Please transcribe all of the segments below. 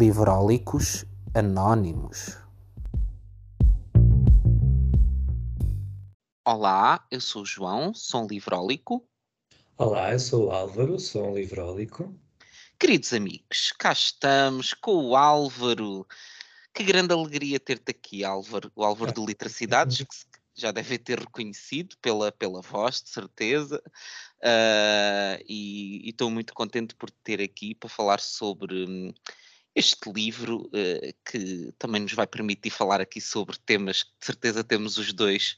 Livrólicos Anónimos. Olá, eu sou o João, sou um livrólico. Olá, eu sou o Álvaro, sou um livrólico. Queridos amigos, cá estamos com o Álvaro. Que grande alegria ter-te aqui, Álvaro, o Álvaro de Literacidades, que já deve ter reconhecido pela, pela voz, de certeza. Uh, e estou muito contente por te ter aqui para falar sobre hum, este livro, uh, que também nos vai permitir falar aqui sobre temas que de certeza temos os dois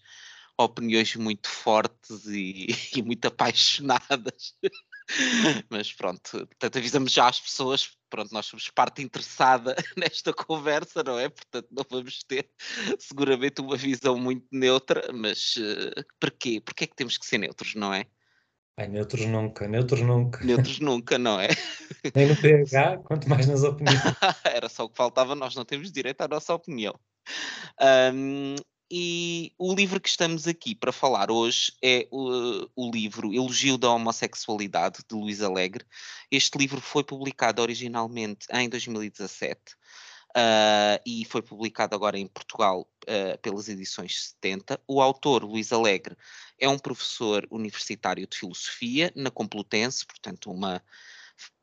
opiniões muito fortes e, e muito apaixonadas. Mas pronto, portanto, avisamos já as pessoas, pronto, nós somos parte interessada nesta conversa, não é? Portanto, não vamos ter seguramente uma visão muito neutra, mas uh, porquê? Porquê é que temos que ser neutros, não é? Ai, neutros nunca, neutros nunca. Neutros nunca, não é? Nem no PH, quanto mais nas opiniões. Era só o que faltava, nós não temos direito à nossa opinião. Um, e o livro que estamos aqui para falar hoje é o, o, livro Elogio da Homossexualidade, de Luís Alegre. Este livro foi publicado originalmente em 2017 uh, e foi publicado agora em Portugal uh, pelas edições 70. O autor, Luís Alegre, é um professor universitário de filosofia na Complutense, portanto, uma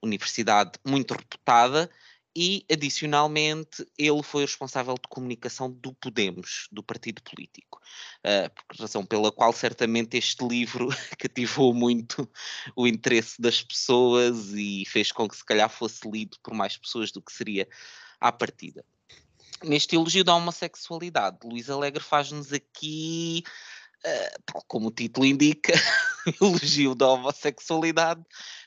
universidade muito reputada e, adicionalmente, ele foi o responsável de comunicação do Podemos, do partido político. Uh, razão pela qual, certamente, este livro cativou muito o interesse das pessoas e fez com que, se calhar, fosse lido por mais pessoas do que seria à partida. Neste elogio da homossexualidade, Luís Alegre faz-nos aqui Uh, tal como o título indica, elogio da homossexualidade,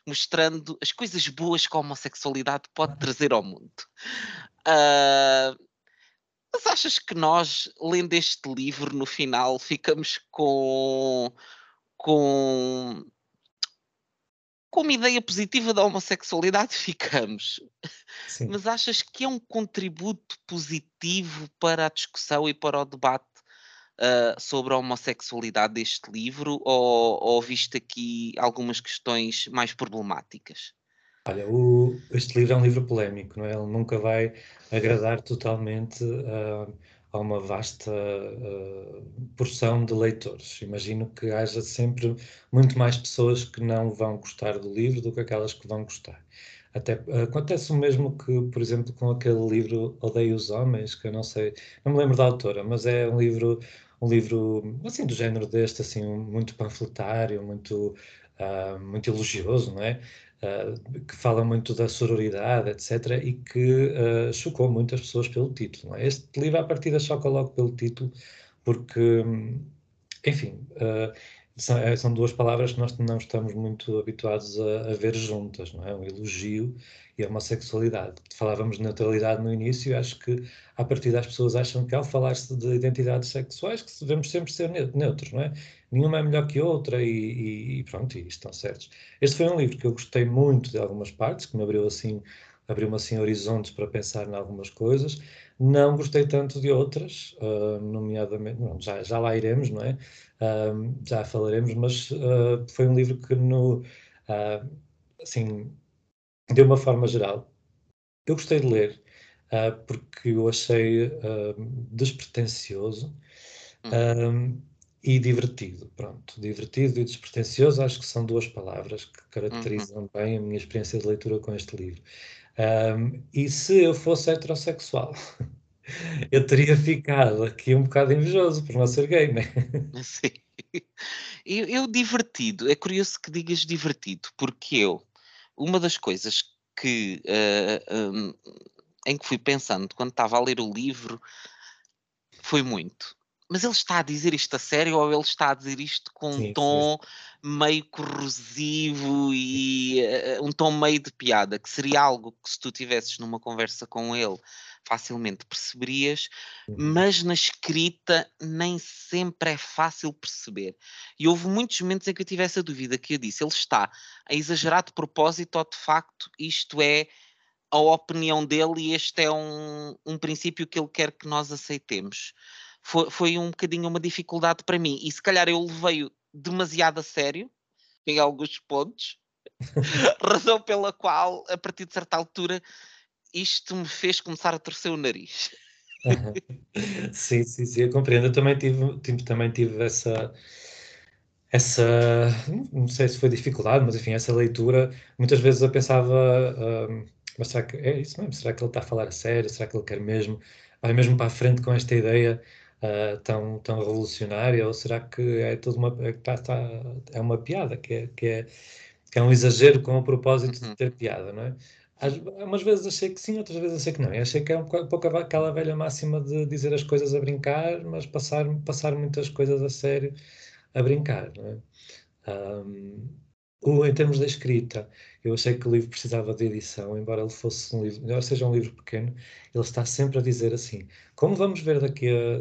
mostrando as coisas boas que a homossexualidade pode trazer ao mundo. Uh, mas achas que nós, lendo este livro, no final ficamos com, com, com uma ideia positiva da homossexualidade? Ficamos. Sim. Mas achas que é um contributo positivo para a discussão e para o debate uh, sobre a homossexualidade deste livro ou, ou viste aqui algumas questões mais problemáticas? Olha, o, este livro é um livro polémico, não é? Ele nunca vai agradar totalmente uh, a uma vasta uh, porção de leitores. Imagino que haja sempre muito mais pessoas que não vão gostar do livro do que aquelas que vão gostar. Até acontece o mesmo que, por exemplo, com aquele livro Odeio os Homens, que eu não sei, não me lembro da autora, mas é um livro, um livro assim do género deste, assim, muito panfletário, muito, uh, muito elogioso, não é? Uh, que fala muito da sororidade, etc., e que uh, chocou muitas pessoas pelo título. É? Este livro, à partida, choca logo pelo título, porque, enfim, uh, são, é, são, duas palavras que nós não estamos muito habituados a, a, ver juntas, não é? Um elogio e a homossexualidade. Falávamos de neutralidade no início e acho que, a partir das pessoas acham que ao falar-se de identidades sexuais que devemos sempre ser neutros, não é? Nenhuma é melhor que outra e, e pronto, e estão certos. Este foi um livro que eu gostei muito de algumas partes, que me abriu assim abriu-me assim horizontes para pensar em algumas coisas. Não gostei tanto de outras, uh, nomeadamente, não, já, já lá iremos, não é? Uh, já falaremos, mas uh, foi um livro que, no, assim, de uma forma geral, eu gostei de ler, porque eu achei despretensioso. Uhum. e divertido, pronto. Divertido e despretensioso acho que são duas palavras que caracterizam uhum. bem a minha experiência de leitura com este livro. Um, e se eu fosse heterossexual, eu teria ficado aqui um bocado invejoso por não ser gay, né? Sim. Eu, eu divertido, é curioso que digas divertido, porque eu, uma das coisas que uh, um, em que fui pensando quando estava a ler o livro foi muito mas ele está a dizer isto a sério ou ele está a dizer isto com sim, um tom sim. meio corrosivo e uh, um tom meio de piada, que seria algo que se tu tivesses numa conversa com ele facilmente perceberias, uhum. mas na escrita nem sempre é fácil perceber. E houve muitos momentos em que eu tive essa dúvida que eu disse, ele está a exagerar de propósito ou de facto isto é a opinião dele e este é um, um princípio que ele quer que nós aceitemos foi, foi um bocadinho uma dificuldade para mim. E se calhar eu levei-o demasiado a sério em alguns pontos, razão pela qual, a partir de certa altura, isto me fez começar a torcer o nariz. sim, sim, sim, eu compreendo. Eu também tive, tive, também tive essa, essa, não sei se foi dificuldade, mas enfim, essa leitura. Muitas vezes eu pensava, uh, mas será que é isso mesmo? Será que ele está a falar a sério? Será que ele quer mesmo, vai mesmo para a frente com esta ideia uh, tão, tão revolucionária? Ou será que é tudo uma, é, tá, tá, é uma piada, que é, que, é, que é um exagero com o propósito de uhum. ter piada, não é? Às, umas vezes achei que sim, outras vezes achei que não. Eu achei que é um pouco aquela velha máxima de dizer as coisas a brincar, mas passar, passar muitas coisas a sério a brincar. Não é? Um, em termos da escrita, eu achei que o livro precisava de edição, embora ele fosse um livro, embora seja um livro pequeno, ele está sempre a dizer assim: como vamos ver daqui a,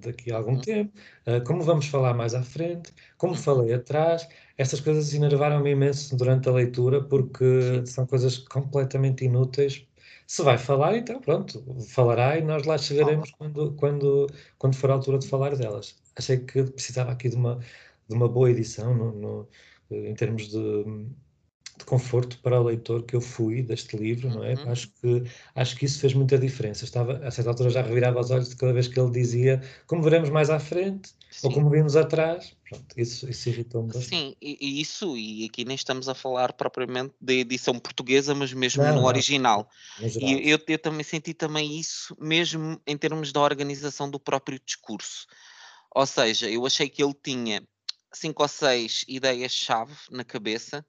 daqui a algum uhum. tempo, uh, como vamos falar mais à frente, como uhum. falei atrás, essas coisas enervaram-me imenso durante a leitura, porque são coisas completamente inúteis. Se vai falar, então pronto, falará e nós lá chegaremos quando, quando, quando for a altura de falar delas. Achei que precisava aqui de uma, de uma boa edição no, no em termos de de conforto para o leitor que eu fui deste livro, não é? Uhum. Acho, que, acho que isso fez muita diferença. Estava, a certa altura já revirava os olhos de cada vez que ele dizia como veremos mais à frente Sim. ou como vimos atrás. Pronto, isso, isso irritou-me bastante. Sim, e, isso, e aqui nem estamos a falar propriamente da edição portuguesa, mas mesmo não, no não, original. E eu, eu também senti também isso, mesmo em termos da organização do próprio discurso. Ou seja, eu achei que ele tinha cinco ou seis ideias-chave na cabeça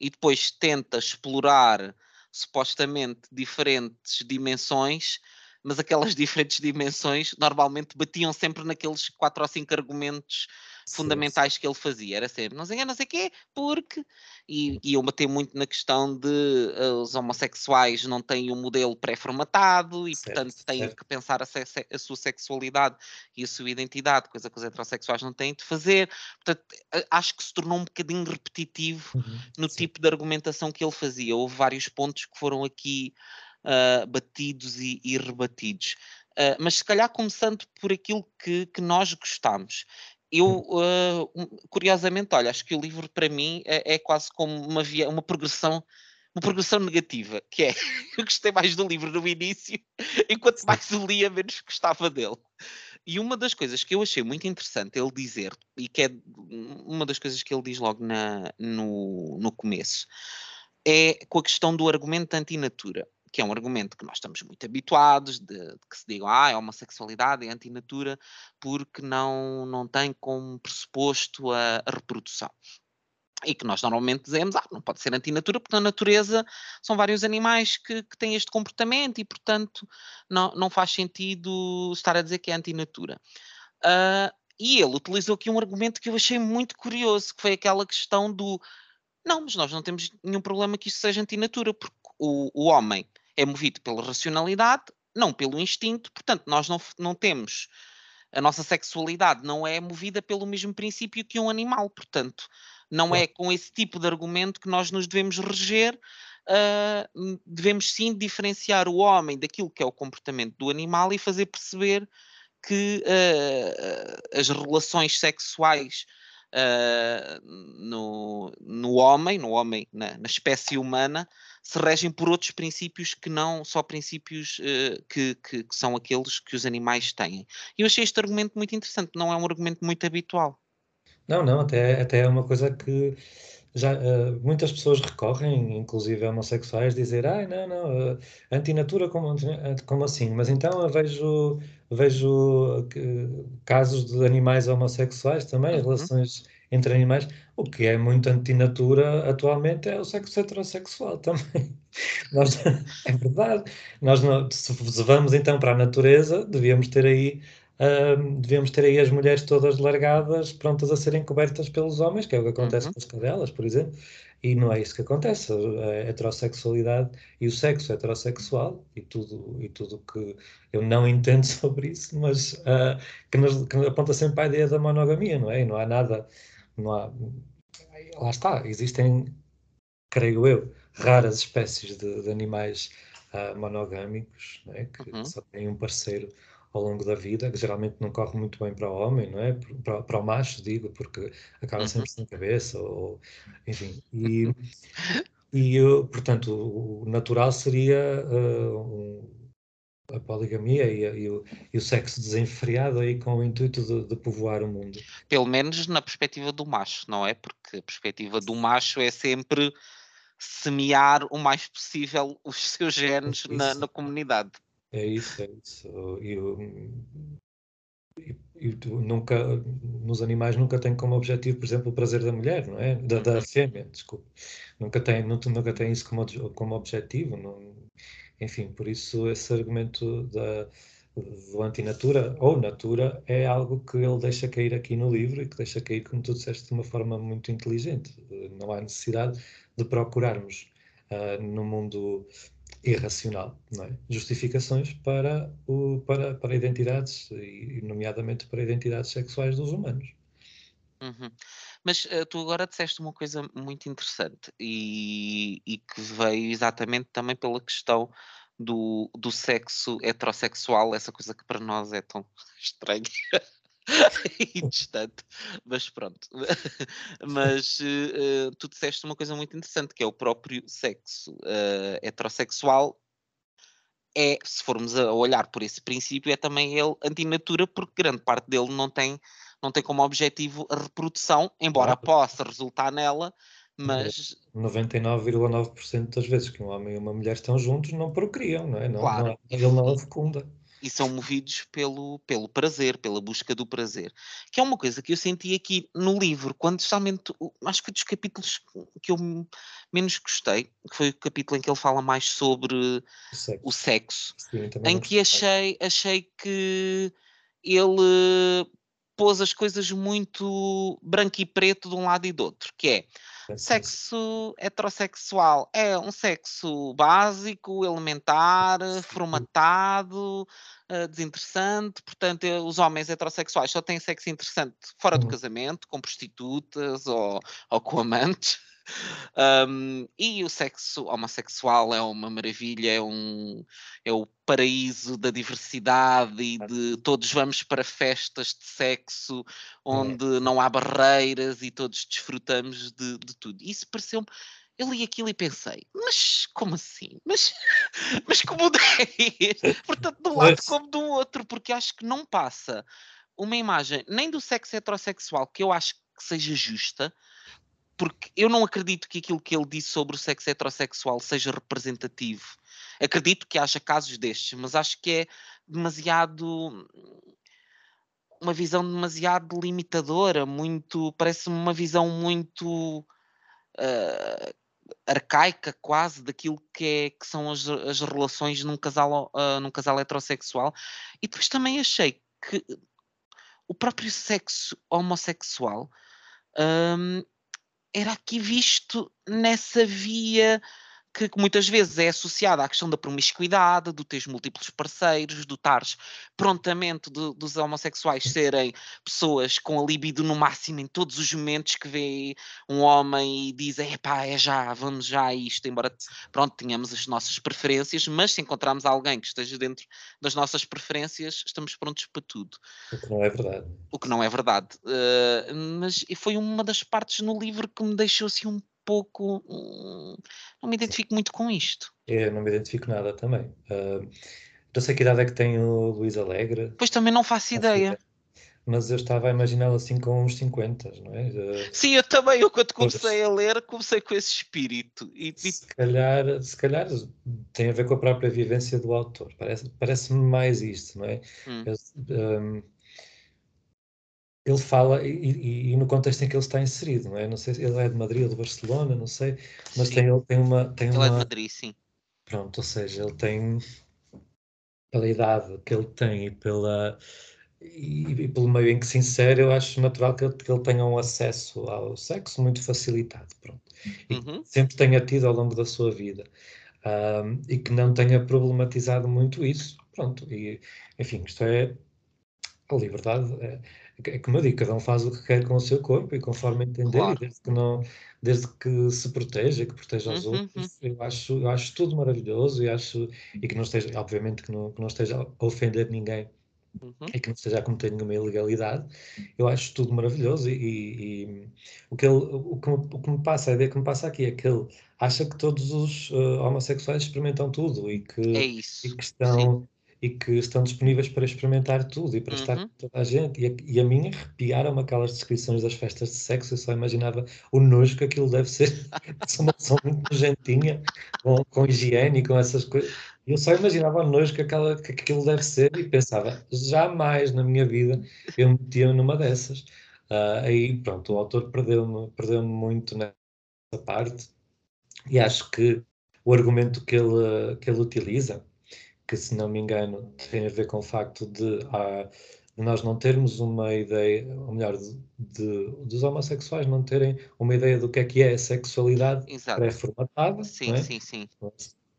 e depois tenta explorar supostamente diferentes dimensões, mas aquelas diferentes dimensões normalmente batiam sempre naqueles quatro ou cinco argumentos fundamentais que ele fazia. Era sempre, não sei, não sei quê, porque. E, e eu matei muito na questão de uh, os homossexuais não têm um modelo pré-formatado e, certo, portanto, têm certo. que pensar a, a, sua sexualidade e a sua identidade, coisa que os heterossexuais não têm de fazer. Portanto, acho que se tornou um bocadinho repetitivo uhum, no sim. tipo de argumentação que ele fazia. Houve vários pontos que foram aqui. Uh, batidos e, e rebatidos. Uh, mas se calhar começando por aquilo que, que nós gostamos eu, uh, curiosamente, olha, acho que o livro para mim é, é quase como uma, via, uma progressão uma progressão negativa, que é eu gostei mais do livro no início, enquanto mais o lia, menos gostava dele. E uma das coisas que eu achei muito interessante ele dizer, e que é uma das coisas que ele diz logo na, no, no começo, é com a questão do argumento antinatura que é um argumento que nós estamos muito habituados, de, de que se diga, ah, a homossexualidade é antinatura porque não, não tem como pressuposto a, a reprodução e que nós normalmente dizemos, ah, não pode ser antinatura, porque na natureza são vários animais que, que têm este comportamento e, portanto, não, não faz sentido estar a dizer que é antinatura. Uh, e ele utilizou aqui um argumento que eu achei muito curioso, que foi aquela questão do não, mas nós não temos nenhum problema que isso seja antinatura, porque o, o homem é movido pela racionalidade, não pelo instinto, portanto, nós não, não temos. A nossa sexualidade não é movida pelo mesmo princípio que um animal, portanto, não é com esse tipo de argumento que nós nos devemos reger. Uh, devemos sim diferenciar o homem daquilo que é o comportamento do animal e fazer perceber que uh, as relações sexuais uh, no, no homem, no homem, na, na, espécie humana, se regem por outros princípios que não só princípios uh, que, que, que, são aqueles que os animais têm. E eu achei este argumento muito interessante, não é um argumento muito habitual. Não, não, até, até é uma coisa que já uh, muitas pessoas recorrem, inclusive homossexuais, dizer, ah, não, não, uh, antinatura como, como assim? Mas então eu vejo, vejo casos de animais homossexuais também, uhum. relações entre animais, o que é muito antinatura atualmente é o sexo heterossexual também. Nós, é verdade. Nós, não, se vamos então para a natureza, devíamos ter aí devíamos ter aí as mulheres todas largadas, prontas a serem cobertas pelos homens, que é o que acontece uhum. com as cadelas, por exemplo, e não é isso que acontece. A heterossexualidade e o sexo heterossexual e tudo e tudo que eu não entendo sobre isso, mas uh, que, nos, que aponta sempre à ideia da monogamia, não é? E não há nada, não há, lá está, existem, creio eu, raras espécies de, de animais uh, monogâmicos, é? que uhum. só têm um parceiro ao longo da vida, que geralmente não corre muito bem para o homem, não é? Para, para o macho, digo, porque acaba sempre uhum. sem cabeça, ou enfim. E, E, eu, portanto, o natural seria uh, um, a poligamia e, e, o, e, o, sexo desenfreado aí com o intuito de, de, povoar o mundo. Pelo menos na perspectiva do macho, não é? Porque a perspectiva do macho é sempre semear o mais possível os seus genes é na, na, comunidade. É isso, é isso. Eu, e, nunca, nos animais nunca tem como objetivo, por exemplo, o prazer da mulher, não é? Da, da uhum. fêmea, desculpe. Nunca tem, nunca tem isso como, como objetivo. Não, enfim, por isso esse argumento da, do antinatura ou natura é algo que ele deixa cair aqui no livro e que deixa cair, como tu disseste, de uma forma muito inteligente. Não há necessidade de procurarmos uh, no mundo irracional, é? Justificações para, o, para, para identidades, e nomeadamente para identidades sexuais dos humanos. Uhum. Mas uh, tu agora disseste uma coisa muito interessante e, e, que veio exatamente também pela questão do, do sexo heterossexual, essa coisa que para nós é tão estranha. e distante, mas pronto. mas uh, tu disseste uma coisa muito interessante, que é o próprio sexo uh, heterossexual é, se formos a olhar por esse princípio, é também ele antinatura, porque grande parte dele não tem, não tem como objetivo a reprodução, embora possa resultar nela, mas 99,9% das vezes que um homem e uma mulher estão juntos não procriam, não é? Não, claro. não, ele não a fecunda e são movidos pelo, pelo prazer, pela busca do prazer. Que é uma coisa que eu senti aqui no livro, quando justamente, acho que foi dos capítulos que eu menos gostei, que foi o capítulo em que ele fala mais sobre o sexo, o sexo Sim, em que achei, achei que ele pôs as coisas muito branco e preto de um lado e do outro, que é Sexo heterossexual é um sexo básico, elementar, formatado, uh, desinteressante. Portanto, eh, os homens heterossexuais só têm sexo interessante fora do uhum. casamento, com prostitutas ou, ou com amantes. Um, e o sexo homossexual é uma maravilha, é, um, é o paraíso da diversidade e de todos vamos para festas de sexo onde é. não há barreiras e todos desfrutamos de, de tudo. Isso pareceu-me. Eu li aquilo e pensei, mas como assim? Mas, mas como é Portanto, de um lado como do outro, porque acho que não passa uma imagem nem do sexo heterossexual que eu acho que seja justa, porque eu não acredito que aquilo que ele disse sobre o sexo heterossexual seja representativo. Acredito que haja casos destes, mas acho que é demasiado uma visão demasiado limitadora, muito parece-me uma visão muito uh, arcaica quase daquilo que, é, que são as, as relações num casal, uh, num casal heterossexual. E depois também achei que o próprio sexo homossexual um, era aqui visto nessa via que, muitas vezes é associada à questão da promiscuidade, do teres múltiplos parceiros, do estares prontamente do, dos homossexuais serem pessoas com a libido no máximo em todos os momentos que vê um homem e dizem, epá, é já, vamos já a isto, embora pronto, tenhamos as nossas preferências, mas se encontrarmos alguém que esteja dentro das nossas preferências, estamos prontos para tudo. O que não é verdade. O que não é verdade. Uh, mas foi uma das partes no livro que me deixou assim um pouco. Hum, não me identifico muito com isto. Eu não me identifico nada também. Uh, não sei que idade é que tem o Luís Alegre. Pois também não faço ideia. Mas eu estava a imaginá-lo assim com uns 50, não é? Uh, Sim, eu também. Eu quando comecei a ler, comecei com esse espírito. E, se, calhar, se calhar tem a ver com a própria vivência do autor. Parece-me parece mais isto, não é? Hum. Eu, um, ele fala, e, e, e, no contexto em que ele está inserido, não é? Não sei se ele é de Madrid ou de Barcelona, não sei, mas tem, ele tem uma. Tem ele uma... é de Madrid, sim. Pronto, ou seja, ele tem, pela idade que ele tem e, pela, e, e pelo meio em que se insere, eu acho natural que ele, que ele tenha um acesso ao sexo muito facilitado, pronto. E uhum. sempre tenha tido ao longo da sua vida. Um, e que não tenha problematizado muito isso, pronto. E, enfim, isto é a liberdade. É, é como eu digo, cada um faz o que quer com o seu corpo e conforme entender, claro. e desde que, não, desde que se proteja, que proteja os uhum, outros, uhum. eu, acho, eu acho tudo maravilhoso e acho e que não esteja, obviamente que não, que não esteja a ofender ninguém uhum. e que não esteja a cometer nenhuma ilegalidade, eu acho tudo maravilhoso e, e, e o, que ele, o, que o que me passa, a ideia que me passa aqui é que ele acha que todos os uh, homossexuais experimentam tudo e que, é e que estão... Sim e que estão disponíveis para experimentar tudo e para uhum. estar com toda a gente. E a, e a mim arrepiaram aquelas descrições das festas de sexo, eu só imaginava o nojo que aquilo deve ser. São uma pessoa muito nojentinha, com, com higiene e com essas coisas. Eu só imaginava o nojo que, aquela, que aquilo deve ser e pensava, jamais na minha vida eu me metia numa dessas. Uh, aí, pronto, o autor perdeu-me perdeu muito nessa parte e acho que o argumento que ele, que ele utiliza que, se não me engano, tem a ver com o facto de, ah, de nós não termos uma ideia, ou melhor, de, de, dos homossexuais não terem uma ideia do que é que é a sexualidade pré-formatada. Sim, é? sim, sim.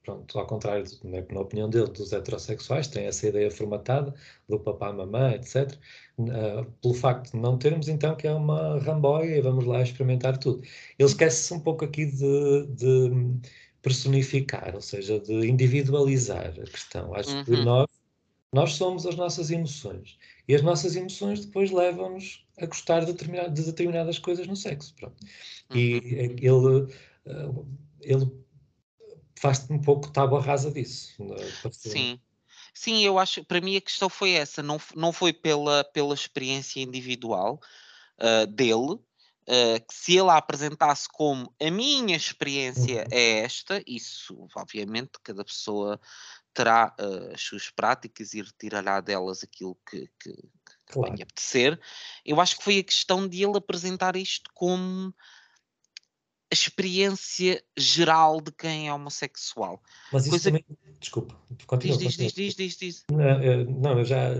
Pronto, ao contrário, na, na, opinião dele, dos heterossexuais, têm essa ideia formatada do papá, mamã, etc. Uh, pelo facto de não termos, então, que é uma ramboia e vamos lá experimentar tudo. Ele esquece-se um pouco aqui de, de personificar, ou seja, de individualizar a questão. Acho uhum. que nós, nós somos as nossas emoções. E as nossas emoções depois levam-nos a gostar de, de, determinadas coisas no sexo. Pronto. Uhum. E ele, eh, ele faz um pouco tábua rasa disso. É? Sim. Sim, eu acho, para mim a questão foi essa, não, não foi pela, pela experiência individual uh, dele, Uh, que se ele a apresentasse como a minha experiência uhum. é esta, isso obviamente cada pessoa terá uh, as suas práticas e retirará delas aquilo que, que, que claro. tenha apetecer. Eu acho que foi a questão de ele apresentar isto como a experiência geral de quem é homossexual. Mas isso Coisa... também, desculpa, continua. Diz, diz, diz, diz, diz, Não, eu, não, eu já,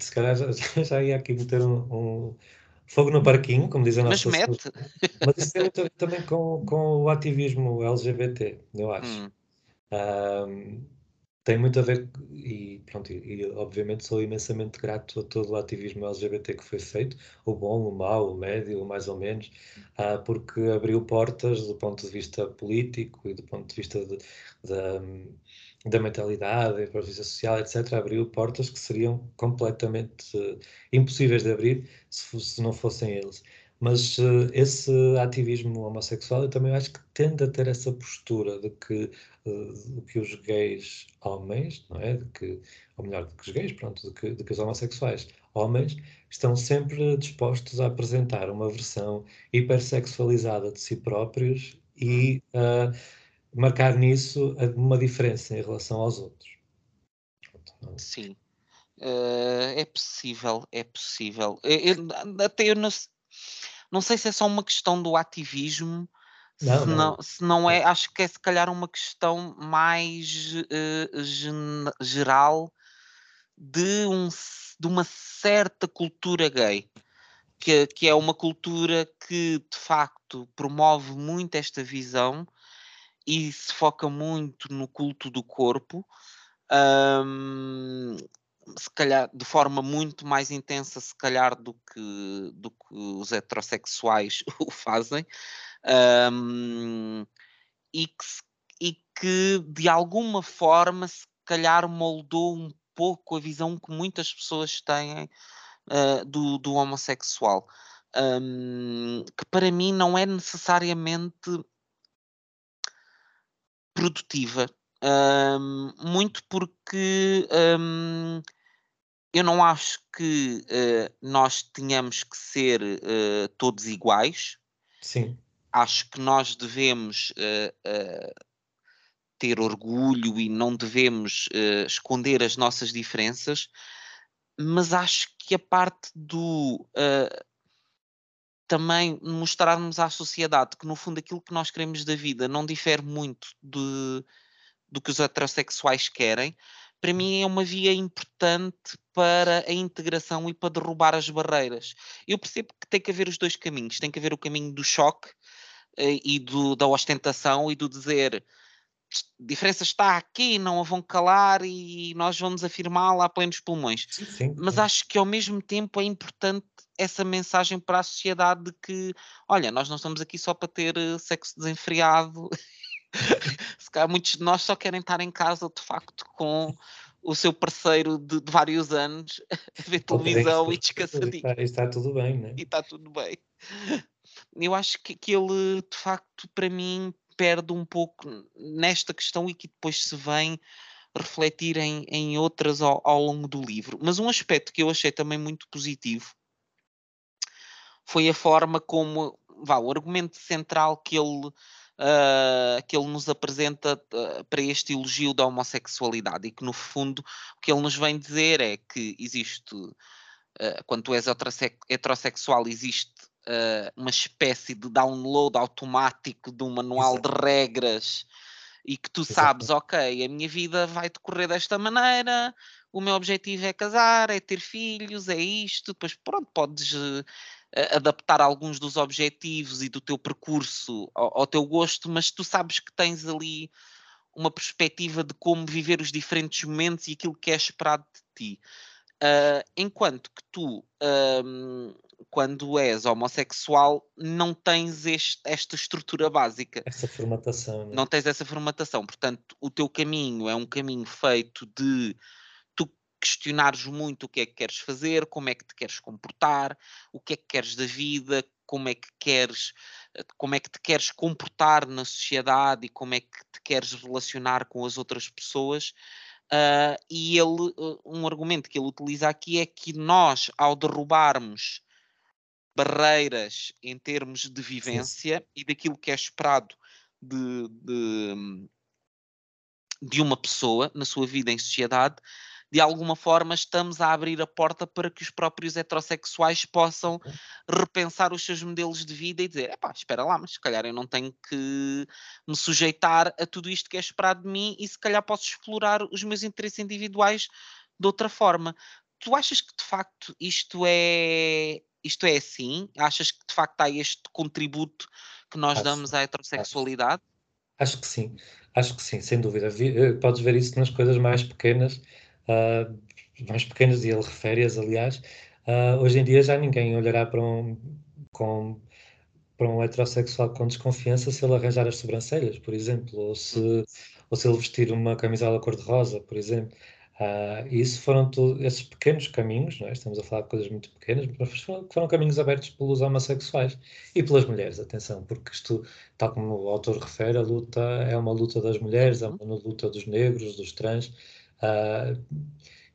se calhar já, já ia aqui meter um, um Fogo no parquinho, como dizem Mas mete. Mas isso tem muito a ver também com, com o ativismo LGBT, eu acho. Hum. Um, tem muito a ver, e pronto, e, e, obviamente sou imensamente grato a todo o ativismo LGBT que foi feito, o bom, o mau, o médio, o mais ou menos, uh, porque abriu portas do ponto de vista político e do ponto de vista de, de, da mentalidade, da improvisação social, etc., abriu portas que seriam completamente uh, impossíveis de abrir se, se, não fossem eles. Mas uh, esse ativismo homossexual eu também acho que tende a ter essa postura de que, uh, de que os gays homens, não é? De que, ou melhor, de que os gays, pronto, de que, de que os homossexuais homens estão sempre dispostos a apresentar uma versão hipersexualizada de si próprios e uh, marcar nisso uma diferença em relação aos outros. Sim. Uh, é possível, é possível. Eu, até eu não, não sei se é só uma questão do ativismo, não, se, não, não. se não é, acho que é se calhar uma questão mais uh, geral de, um, de uma certa cultura gay. Que, que é uma cultura que de facto promove muito esta visão e se foca muito no culto do corpo, um, se calhar de forma muito mais intensa, se calhar, do que, do que os heterossexuais o fazem, um, e, que, e que de alguma forma se calhar moldou um pouco a visão que muitas pessoas têm uh, do, do homossexual. Um, que para mim não é necessariamente produtiva. Um, muito porque um, eu não acho que uh, nós tenhamos que ser uh, todos iguais. Sim. Acho que nós devemos uh, ter orgulho e não devemos esconder as nossas diferenças, mas acho que a parte do também mostrarmos à sociedade que, no fundo, aquilo que nós queremos da vida não difere muito de, do que os heterossexuais querem, para mim é uma via importante para a integração e para derrubar as barreiras. Eu percebo que tem que haver os dois caminhos. Tem que haver o caminho do choque eh, e do, da ostentação e do dizer a diferença está aqui, não a vão calar e nós vamos afirmá-la a plenos pulmões. Sim, sim, Mas acho que ao mesmo tempo é importante essa mensagem para a sociedade de que, olha, nós não estamos aqui só para ter eh, sexo desenfreado. Se calhar muitos de nós só querem estar em casa de facto com o seu parceiro de, de vários anos a ver televisão e descansadinho. Está, está tudo bem, né? E está tudo bem. Eu acho que, que ele, de facto, para mim, perde um pouco nesta questão e que depois se vem refletir em, em outras ao, ao longo do livro. Mas um aspecto que eu achei também muito positivo foi a forma como vá, o argumento central que ele, uh, que ele nos apresenta uh, para este elogio da homossexualidade e que no fundo o que ele nos vem dizer é que existe uh, quando tu és heterossexual existe uma espécie de download automático de um manual Exato. de regras e que tu Exato. sabes, ok, a minha vida vai decorrer desta maneira, o meu objetivo é casar, é ter filhos, é isto, depois pronto, podes adaptar alguns dos objetivos e do teu percurso ao, ao, teu gosto, mas tu sabes que tens ali uma perspectiva de como viver os diferentes momentos e aquilo que é esperado de ti. Uh, enquanto que tu, um, quando és homossexual, não tens este, esta estrutura básica. Essa formatação. Né? Não tens essa formatação. Portanto, o teu caminho é um caminho feito de questionares muito o que é que queres fazer, como é que te queres comportar, o que é que queres da vida, como é que queres, eh, como é que te queres comportar na sociedade e como é que te queres relacionar com as outras pessoas. Uh, e ele, uh, um argumento que ele utiliza aqui é que nós, ao derrubarmos barreiras em termos de vivência Sim. e daquilo que é esperado de, de, de uma pessoa na sua vida em sociedade, de alguma forma estamos a abrir a porta para que os próprios heterossexuais possam repensar os seus modelos de vida e dizer: epá, espera lá, mas se calhar eu não tenho que me sujeitar a tudo isto que é esperado de mim e se calhar posso explorar os meus interesses individuais de outra forma. Tu achas que de facto isto é isto é assim? Achas que de facto há este contributo que nós acho, damos à heterossexualidade? Acho, acho, que sim, acho que sim, sem dúvida. Eh, podes ver isso nas coisas mais pequenas uh, mais pequenas, e ele refere-as, aliás, uh, hoje em dia já ninguém olhará para um, com, para um heterossexual com desconfiança se ele arranjar as sobrancelhas, por exemplo, ou se, ou se ele vestir uma camisola cor-de-rosa, por exemplo. Uh, e isso foram todos esses pequenos caminhos, é? estamos a falar de coisas muito pequenas, mas foram, foram, caminhos abertos pelos homossexuais e pelas mulheres, atenção, porque isto, tal como o autor refere, a luta é uma luta das mulheres, é uma luta dos negros, dos trans, Uh,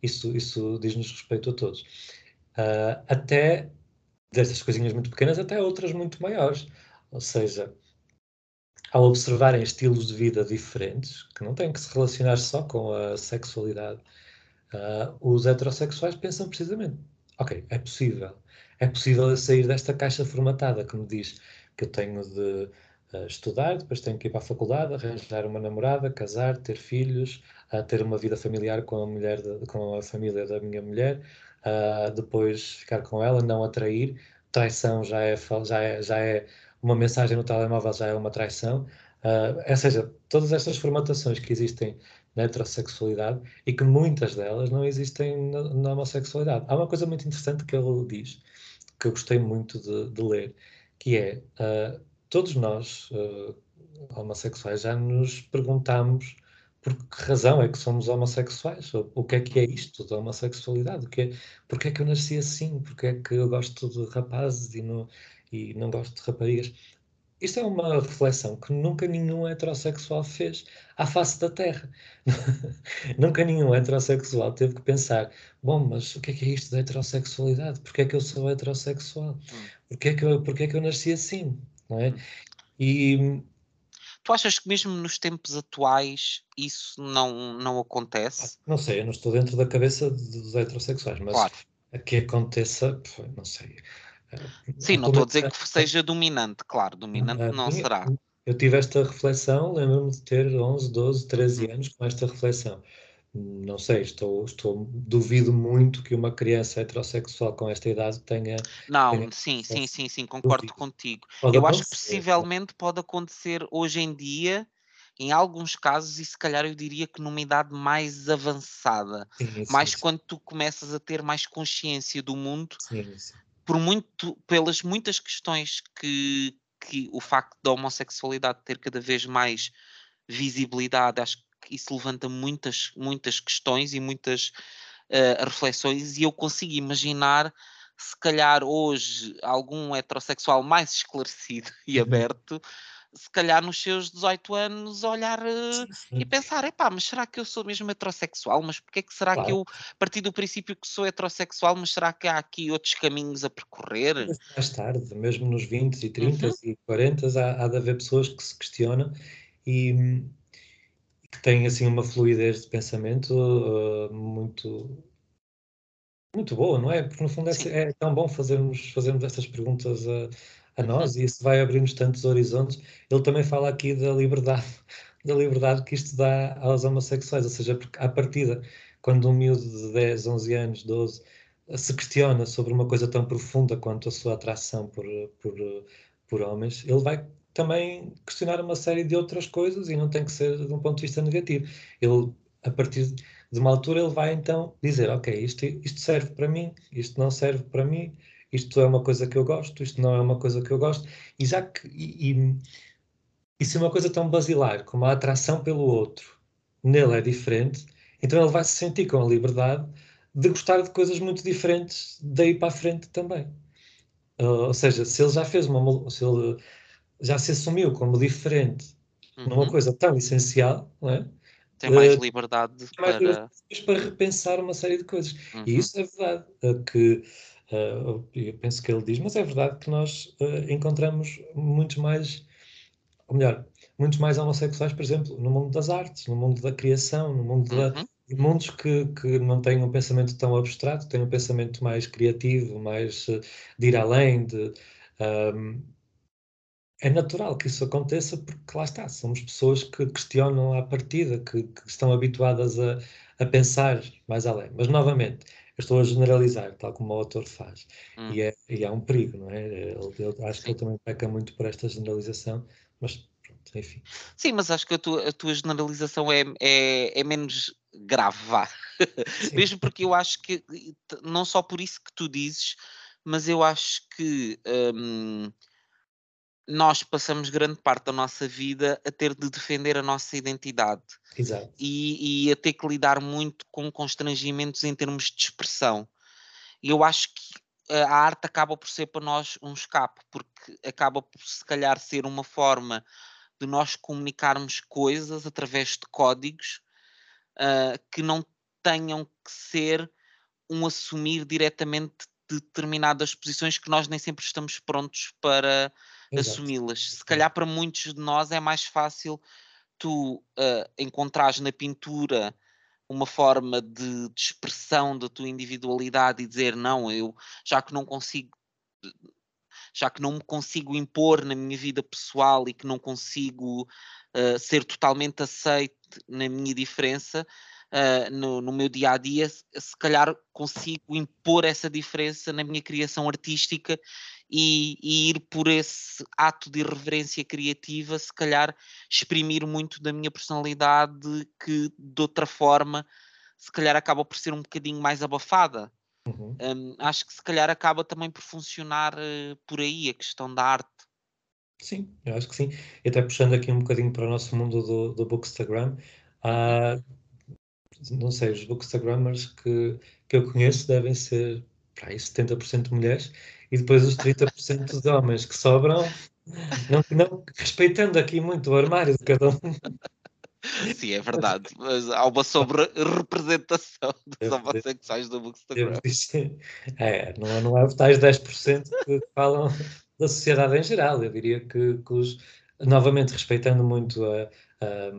isso, isso diz-nos respeito a todos. Uh, até destas coisinhas muito pequenas até outras muito maiores. Ou seja, ao observarem estilos de vida diferentes, que não têm que se relacionar só com a sexualidade, uh, os heterossexuais pensam precisamente: ok, é possível. É possível sair desta caixa formatada que me diz que eu tenho de uh, estudar, depois tenho que ir para a faculdade, arranjar uma namorada, casar, ter filhos, a ter uma vida familiar com a mulher, de, com a família da minha mulher, uh, depois ficar com ela, não atrair. Traição já é, já é, já é uma mensagem no telemóvel, já é uma traição. Uh, ou seja, todas estas formatações que existem na heterossexualidade e que muitas delas não existem na, na homossexualidade. Há uma coisa muito interessante que ele diz, que eu gostei muito de, de ler, que é, uh, todos nós, uh, homossexuais, já nos perguntamos por que razão é que somos homossexuais? O que é que é isto da homossexualidade? O que é, porque é que eu nasci assim? Porque é que eu gosto de rapazes e não, e não gosto de raparigas? Isto é uma reflexão que nunca nenhum heterossexual fez à face da Terra. nunca nenhum heterossexual teve que pensar: bom, mas o que é que é isto da heterossexualidade? Porquê é que eu sou heterossexual? Hum. Porquê é que eu, porquê é que eu nasci assim? Não é? Hum. E Tu achas que mesmo nos tempos atuais isso não, não acontece? Não sei, eu não estou dentro da cabeça dos heterossexuais, mas claro. que aconteça, não sei. Eh, Sim, não estou a dizer que seja dominante, claro, dominante uh, não será. Eu tive esta reflexão, lembro-me de ter 11, 12, 13 anos com esta reflexão não sei, estou, estou, duvido muito que uma criança heterossexual com esta idade tenha. Não, tenha sim, sim, sim, sim, concordo duvido. contigo. Pode eu acho que possivelmente pode acontecer hoje em dia, em alguns casos, e se calhar eu diria que numa idade mais avançada, sim, sim, mais sim. quando tu começas a ter mais consciência do mundo, por muito, pelas muitas questões que, que o facto da homossexualidade ter cada vez mais visibilidade, acho que isso levanta muitas, muitas questões e muitas uh, reflexões, e eu consigo imaginar se calhar hoje algum heterossexual mais esclarecido e uhum. aberto se calhar nos seus 18 anos olhar uh, e pensar, epá, mas será que eu sou mesmo heterossexual? Mas porquê que será claro. que eu, a partir do princípio que sou heterossexual, mas será que há aqui outros caminhos a percorrer? Mais tarde, mesmo nos 20 e 30 uhum. e 40 há, há de haver pessoas que se questionam e que têm assim uma fluidez de pensamento uh, muito muito boa, não é? Porque no fundo é, é, tão bom fazermos, fazermos estas perguntas a, a nós e isso vai abrir-nos tantos horizontes. Ele também fala aqui da liberdade, da liberdade que isto dá aos homossexuais, ou seja, porque à partida, quando um miúdo de 10, 11 anos, 12, se questiona sobre uma coisa tão profunda quanto a sua atração por, por, por homens, ele vai também questionar uma série de outras coisas e não tem que ser de um ponto de vista negativo. Ele, a partir de uma altura, ele vai então dizer: Ok, isto, isto serve para mim, isto não serve para mim, isto é uma coisa que eu gosto, isto não é uma coisa que eu gosto, e já que. E, e, e se uma coisa tão basilar como a atração pelo outro nele é diferente, então ele vai se sentir com a liberdade de gostar de coisas muito diferentes daí para a frente também. Uh, ou seja, se ele já fez uma. Se ele já se assumiu como diferente uhum. numa coisa tão essencial, não é? Tem mais uh, liberdade tem mais para... Para repensar uma série de coisas. Uhum. E isso é verdade. Uh, que Uh, eu penso que ele diz, mas é verdade que nós uh, encontramos muitos mais, ou melhor, muitos mais homossexuais, por exemplo, no mundo das artes, no mundo da criação, no mundo uhum. da, mundos que, que não têm um pensamento tão abstrato, têm um pensamento mais criativo, mais de ir além, de, um, é natural que isso aconteça porque lá está, somos pessoas que questionam à partida, que, que estão habituadas a, a pensar mais além. Mas, novamente, eu estou a generalizar, tal como o autor faz. Hum. E, é, e é um perigo, não é? Ele, ele, acho Sim. que ele também peca muito por esta generalização, mas pronto, enfim. Sim, mas acho que a tua, a tua generalização é, é, é menos grave, vá. Mesmo porque eu acho que, não só por isso que tu dizes, mas eu acho que. Hum, nós passamos grande parte da nossa vida a ter de defender a nossa identidade. E, e a ter que lidar muito com constrangimentos em termos de expressão. E eu acho que a arte acaba por ser para nós um escape, porque acaba por se calhar ser uma forma de nós comunicarmos coisas através de códigos uh, que não tenham que ser um assumir diretamente determinadas posições que nós nem sempre estamos prontos para assumi-las. Se calhar para muitos de nós é mais fácil tu uh, encontrares na pintura uma forma de, de, expressão da tua individualidade e dizer não, eu já que não consigo já que não me consigo impor na minha vida pessoal e que não consigo uh, ser totalmente aceite na minha diferença, uh, no, no, meu dia a dia, se calhar consigo impor essa diferença na minha criação artística e, e, ir por esse ato de irreverência criativa, se calhar exprimir muito da minha personalidade que de outra forma se calhar acaba por ser um bocadinho mais abafada. Uhum. Um, acho que se calhar acaba também por funcionar uh, por aí a questão da arte. Sim, eu acho que sim. E até puxando aqui um bocadinho para o nosso mundo do, do Bookstagram, uh, não sei, os Bookstagrammers que, que eu conheço devem ser para aí 70% mulheres e depois os 30% de homens que sobram, não, não, respeitando aqui muito o armário de cada um. Sim, é verdade, mas há uma sobre-representação dos homossexuais do Bookstagram. É, não, é, não é os tais 10% que falam da sociedade em geral. Eu diria que, que os, novamente respeitando muito a, a,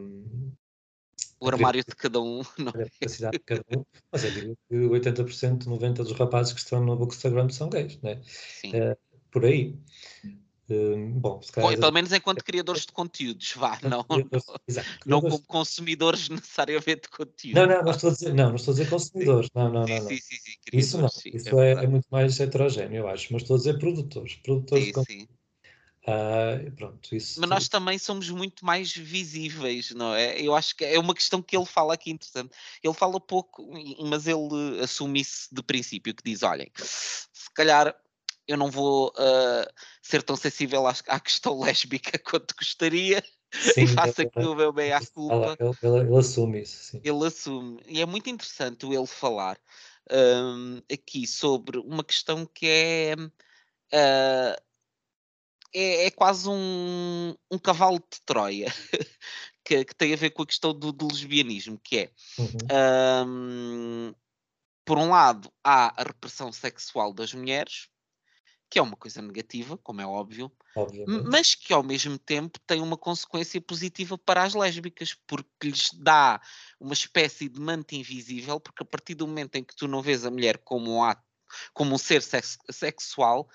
o armário de cada um. Não é? A capacidade de cada um. Mas eu digo que 80%, 90% dos rapazes que estão no Bookstagram são gays, né? Sim. É, por aí. Um, bom, se calhar... pelo menos enquanto criadores de conteúdos, vá, não, não, não como consumidores necessariamente de conteúdo. Não, não, não estou a dizer, não, não estou a dizer consumidores, sim. não, não, não. Sim, sim, sim, isso não, isso é, é, é, muito mais heterogéneo, eu acho, mas estou a dizer produtores, produtores de conteúdo. Uh, pronto, isso Mas nós também somos muito mais visíveis, não é? Eu acho que é uma questão que ele fala aqui interessante. Ele fala pouco, mas ele assume isso de princípio, que diz, olhem, se calhar eu não vou uh, ser tão sensível à, à, questão lésbica quanto gostaria, Sim, e faço aqui o meu bem à culpa. Ele, ele, ele, assume isso. Sim. Ele assume. E é muito interessante ele falar um, aqui sobre uma questão que é. Uh, é, é, quase um, um cavalo de Troia que, que, tem a ver com a questão do, do lesbianismo, que é uhum. um, por um lado há a repressão sexual das mulheres, que é uma coisa negativa, como é óbvio, Obviamente. mas que ao mesmo tempo tem uma consequência positiva para as lésbicas, porque lhes dá uma espécie de manto invisível, porque a partir do momento em que tu não vês a mulher como um ato, como um ser sex sexual,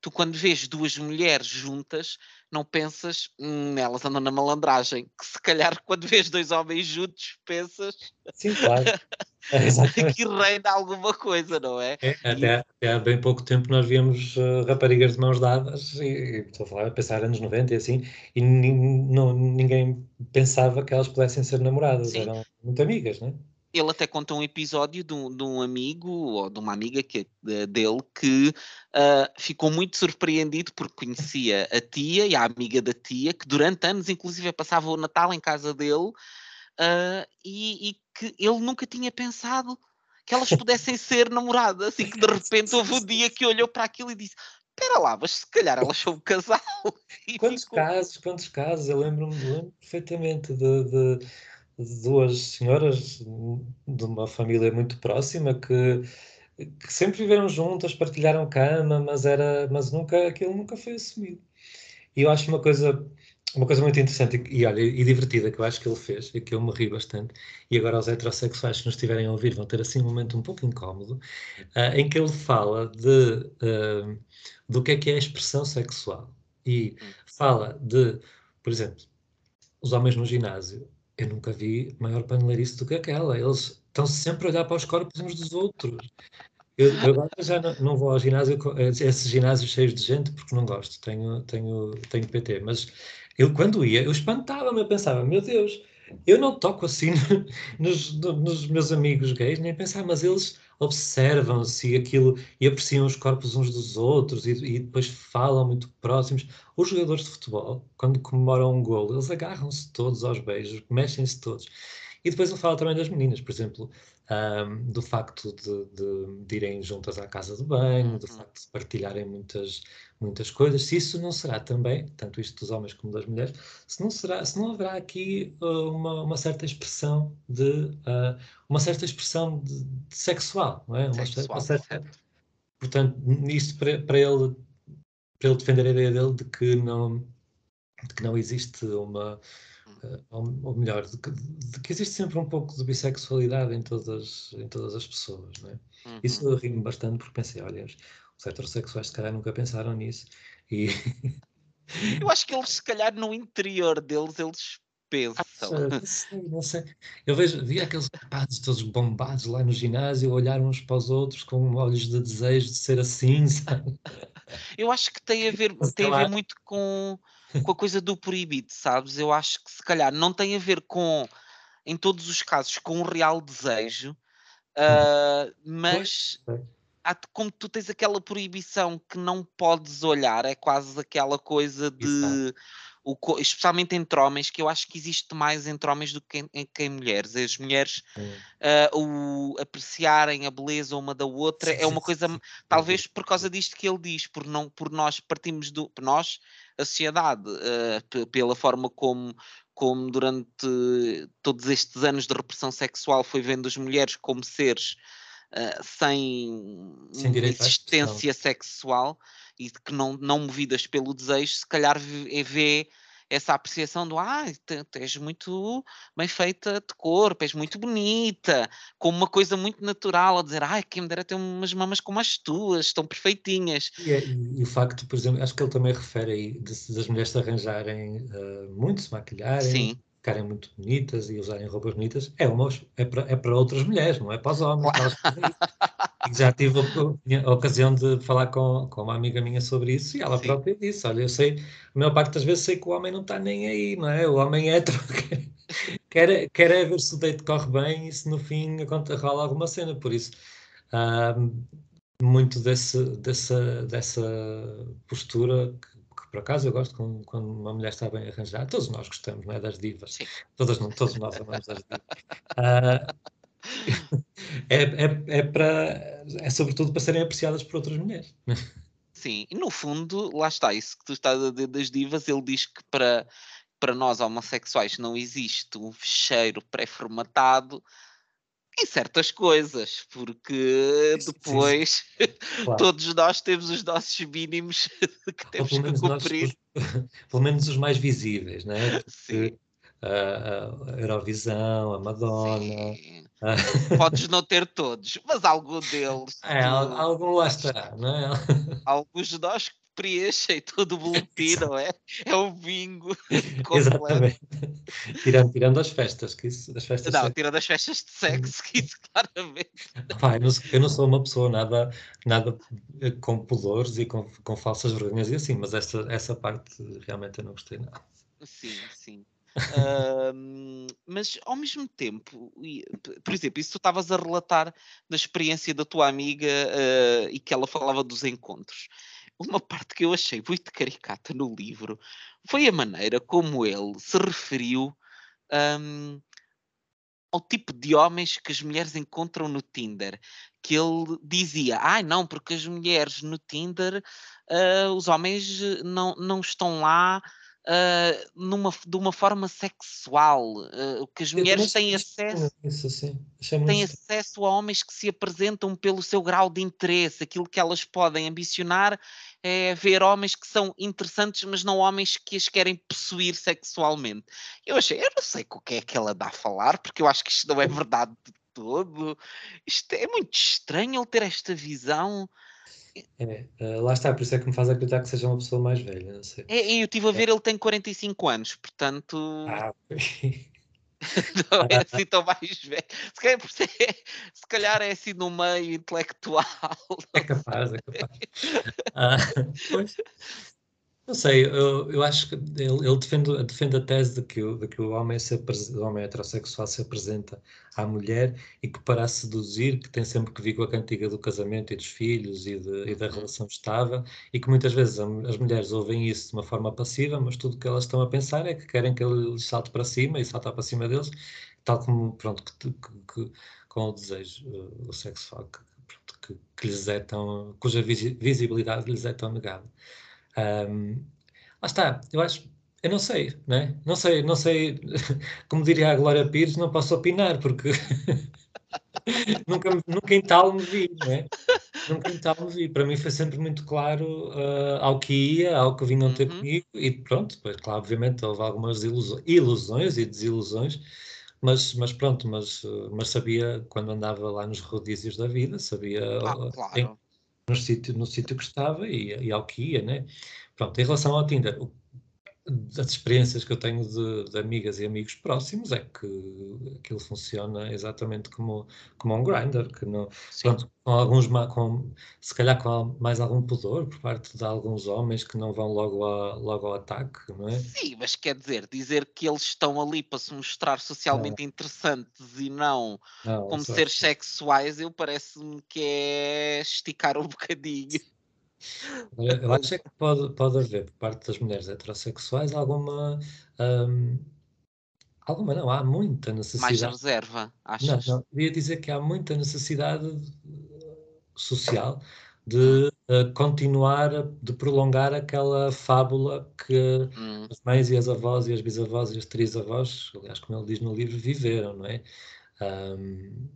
tu quando vês duas mulheres juntas, não pensas, hum, elas andam na malandragem, que se calhar quando vês dois homens juntos, pensas. Sim, claro. É, que reina alguma coisa, não é? é até, e... até, há bem pouco tempo nós víamos uh, raparigas de mãos dadas, e, estou a falar, a pensar anos 90 e assim, e não, ninguém pensava que elas pudessem ser namoradas, Sim. eram muito amigas, não é? Ele até conta um episódio de um, de um, amigo ou de uma amiga que, dele que uh, ficou muito surpreendido porque conhecia a tia e a amiga da tia, que durante anos, inclusive, passava o Natal em casa dele uh, e, e, que ele nunca tinha pensado que elas pudessem ser namoradas e que de repente houve um dia que olhou para aquilo e disse espera lá, mas se calhar elas são um casal. quantos ficou... casos, quantos casos, eu lembro-me lembro perfeitamente de, de duas senhoras de uma família muito próxima que, que sempre viveram juntas, partilharam cama, mas era, mas nunca aquilo nunca foi assumido. E eu acho uma coisa uma coisa muito interessante e, olha, e divertida que eu acho que ele fez e que eu me ri bastante, e agora os heterossexuais que nos estiverem a ouvir vão ter assim um momento um pouco incómodo, uh, em que ele fala de, uh, do que é que é a expressão sexual e hum. fala de, por exemplo, os homens no ginásio eu nunca vi maior paneleirice do que aquela. Eles estão sempre a olhar para os corpos uns dos outros. Eu, agora já não, não, vou ao ginásio, esses ginásios cheios de gente, porque não gosto, tenho, tenho, tenho PT. Mas eu, quando ia, eu espantava-me, eu pensava, meu Deus, eu não toco assim nos, nos meus amigos gays, nem pensar, mas eles observam-se aquilo e apreciam os corpos uns dos outros e, e, depois falam muito próximos. Os jogadores de futebol, quando comemoram um golo, eles agarram-se todos aos beijos, mexem-se todos. E depois ele fala também das meninas, por exemplo, um, do facto de, de, de, irem juntas à casa de banho, do uhum. facto de partilharem muitas, muitas coisas, se isso não será também, tanto isto dos homens como das mulheres, se não, será, se não haverá aqui uh, uma, uma, certa expressão de uh, uma certa expressão de, de sexual, não é? Uma, sexual, certa, portanto, isto para, para ele para ele defender a ideia dele de que não de que não existe uma ou melhor, de que, de que, existe sempre um pouco de bissexualidade em todas, em todas as pessoas, não é? Uhum. Isso ri-me bastante porque pensei, olha, os heterossexuais se calhar nunca pensaram nisso. E... Eu acho que eles, se calhar, no interior deles, eles pensam. Ah, não sei, não sei. Eu vejo, vi aqueles rapazes todos bombados lá no ginásio, olhar uns para os outros com olhos de desejo de ser assim, sabe? Eu acho que tem a ver, tem a ver muito com, com a coisa do proibido, sabes? Eu acho que se calhar não tem a ver com, em todos os casos, com um real desejo, uh, mas há, como tu tens aquela proibição que não podes olhar, é quase aquela coisa de. O, especialmente entre homens, que eu acho que existe mais entre homens do que em, em mulheres. As mulheres uh, o apreciarem a beleza uma da outra sim, é uma coisa, sim, talvez por causa disto que ele diz, por, não, por nós partimos do. Por nós, a sociedade, uh, pela forma como, como durante todos estes anos de repressão sexual foi vendo as mulheres como seres uh, sem, sem existência sexual e que não, não movidas pelo desejo, se calhar vê, essa apreciação do ah, és muito bem feita de corpo, és muito bonita, como uma coisa muito natural, a dizer, ai, quem me dera ter umas mamas como as tuas, estão perfeitinhas. E, é, e, e o facto, por exemplo, acho que ele também refere aí de, das mulheres se arranjarem uh, muito, se maquilharem, Sim ficarem muito bonitas e usarem roupas bonitas é, uma, é, para, é para outras mulheres, não é para os homens. e já tive a, a, ocasião de falar com, com uma amiga minha sobre isso e ela Sim. própria disse: Olha, eu sei, a maior parte das vezes sei que o homem não está nem aí, não é? O homem é hétero quer, quer é ver se o date corre bem e se no fim rola alguma cena. Por isso, muito desse, dessa, dessa postura por acaso eu gosto quando, quando, uma mulher está bem arranjada. Todos nós gostamos, não é? Das divas. Sim. Todas, todos nós amamos das divas. Uh, é, é, é, para, é sobretudo para serem apreciadas por outras mulheres. Sim, e no fundo, lá está, isso que tu estás a dizer das divas, ele diz que para, para nós homossexuais não existe um fecheiro pré-formatado em certas coisas, porque depois claro. todos nós temos os nossos mínimos que temos que cumprir. Nós, os, pelo menos os mais visíveis, não é? Porque, Sim a, a Eurovisão, a Madonna. Podes não ter todos, mas algum deles. É, tu... algum lá está, não é? Alguns de nós preenchem todo o boletim, não é? É o bingo. Exatamente. Tirando, tirando as festas, que isso, as festas Não, tirando as festas de sexo, que isso claramente. Pai, eu, não, eu não sou uma pessoa nada, nada eh, com pudores e com, com falsas vergonhas e assim, mas essa, essa parte realmente eu não gostei nada. Sim, sim mas ao mesmo tempo, por exemplo, isso tu estavas a relatar da experiência da tua amiga uh, e que ela falava dos encontros. Uma parte que eu achei muito caricata no livro foi a maneira como ele se referiu um, ao tipo de homens que as mulheres encontram no Tinder. Que ele dizia: ai ah, não, porque as mulheres no Tinder, uh, os homens não, não estão lá uh, numa, de uma forma sexual, uh, que as mulheres têm acesso, isso, sim. têm acesso a homens que se apresentam pelo seu grau de interesse, aquilo que elas podem ambicionar é ver homens que são interessantes, mas não homens que as querem possuir sexualmente. Eu achei, eu não sei com o que é que ela dá a falar, porque eu acho que isto não é verdade de todo. Isto é muito estranho ele ter esta visão. É, uh, lá está, por isso é que me faz acreditar que seja uma pessoa mais velha, não sei. É, eu estive a é. ver, é. ele tem 45 anos, portanto. Ah, não é assim tão mais velho. Se calhar, se calhar é assim no meio intelectual. É capaz, é capaz. Ah, pois. Não sei, eu, eu acho que ele, ele defende, defende a tese de que, o, de que o, homem se, o homem heterossexual se apresenta à mulher e que para a seduzir, que tem sempre que vir com a cantiga do casamento e dos filhos e, de, e da uhum. relação estável, e que muitas vezes as mulheres ouvem isso de uma forma passiva, mas tudo o que elas estão a pensar é que querem que ele salte para cima e saltar para cima deles, tal como, pronto, que, que, com o desejo uh, sexual que, que, lhes é tão, cuja visibilidade lhes é tão negada. Um, lá está, eu acho, eu não sei, né? Não sei, não sei, como diria a Glória Pires, não posso opinar, porque nunca, nunca em tal me vi, né? Nunca em tal me vi. Para mim foi sempre muito claro uh, ao que ia, ao que vinham ter uhum. comigo, e pronto, depois, claro, obviamente houve algumas ilusões, ilusões e desilusões, mas, mas pronto, mas, mas sabia quando andava lá nos rodízios da vida, sabia ah, claro no sítio, no sítio que estava e, e ao que ia, né? Pronto, em relação ao Tinder, o, as experiências que eu tenho de, de, amigas e amigos próximos é que aquilo funciona exatamente como, como um grinder, que não, pronto, com alguns, com, se calhar com mais algum pudor por parte de alguns homens que não vão logo, a, logo ao ataque, não é? Sim, mas quer dizer, dizer que eles estão ali para se mostrar socialmente não. interessantes e não, não como seres sexuais, eu parece-me que é esticar um bocadinho. Eu acho é que pode, pode haver, por parte das mulheres heterossexuais, alguma. Um, alguma não, há muita necessidade. Mais reserva, achas? Não, não, ia dizer que há muita necessidade social de uh, continuar, de prolongar aquela fábula que hum. as mães e as avós e as bisavós e as trisavós, aliás, como ele diz no livro, viveram, não é? Um,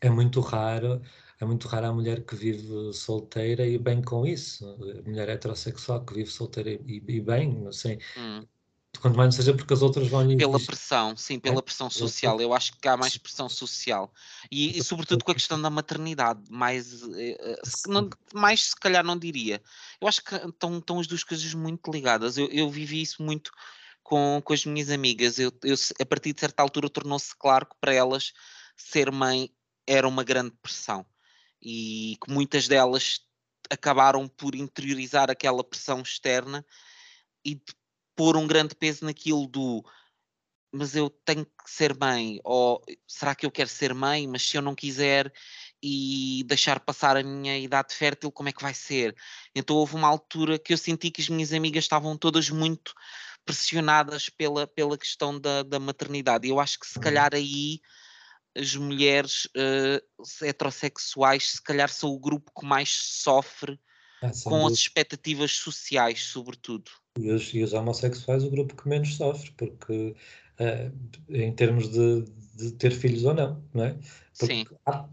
é muito raro é muito rara a mulher que vive solteira e bem com isso. A mulher heterossexual que vive solteira e, e bem, assim. Hum. Quanto mais não seja porque as outras vão lhe. Pela pressão, sim, pela é? pressão social. Eu acho que há mais pressão social. E, e sobretudo com a questão da maternidade. Mais, eh, eh, não, mais se calhar não diria. Eu acho que estão, estão as duas coisas muito ligadas. Eu, eu vivi isso muito com, com as minhas amigas. Eu, eu, a partir de certa altura tornou-se claro que para elas ser mãe era uma grande pressão e que muitas delas acabaram por interiorizar aquela pressão externa e pôr um grande peso naquilo do mas eu tenho que ser mãe, ou será que eu quero ser mãe, mas se eu não quiser, e deixar passar a minha idade fértil, como é que vai ser? Então houve uma altura que eu senti que as minhas amigas estavam todas muito pressionadas pela, pela questão da, da maternidade. Eu acho que se uhum. calhar aí as mulheres uh, heterossexuais se calhar são o grupo que mais sofre ah, com as expectativas sociais, sobretudo. E os, e os, homossexuais o grupo que menos sofre, porque uh, em termos de, de, ter filhos ou não, não é? Porque Sim. Há,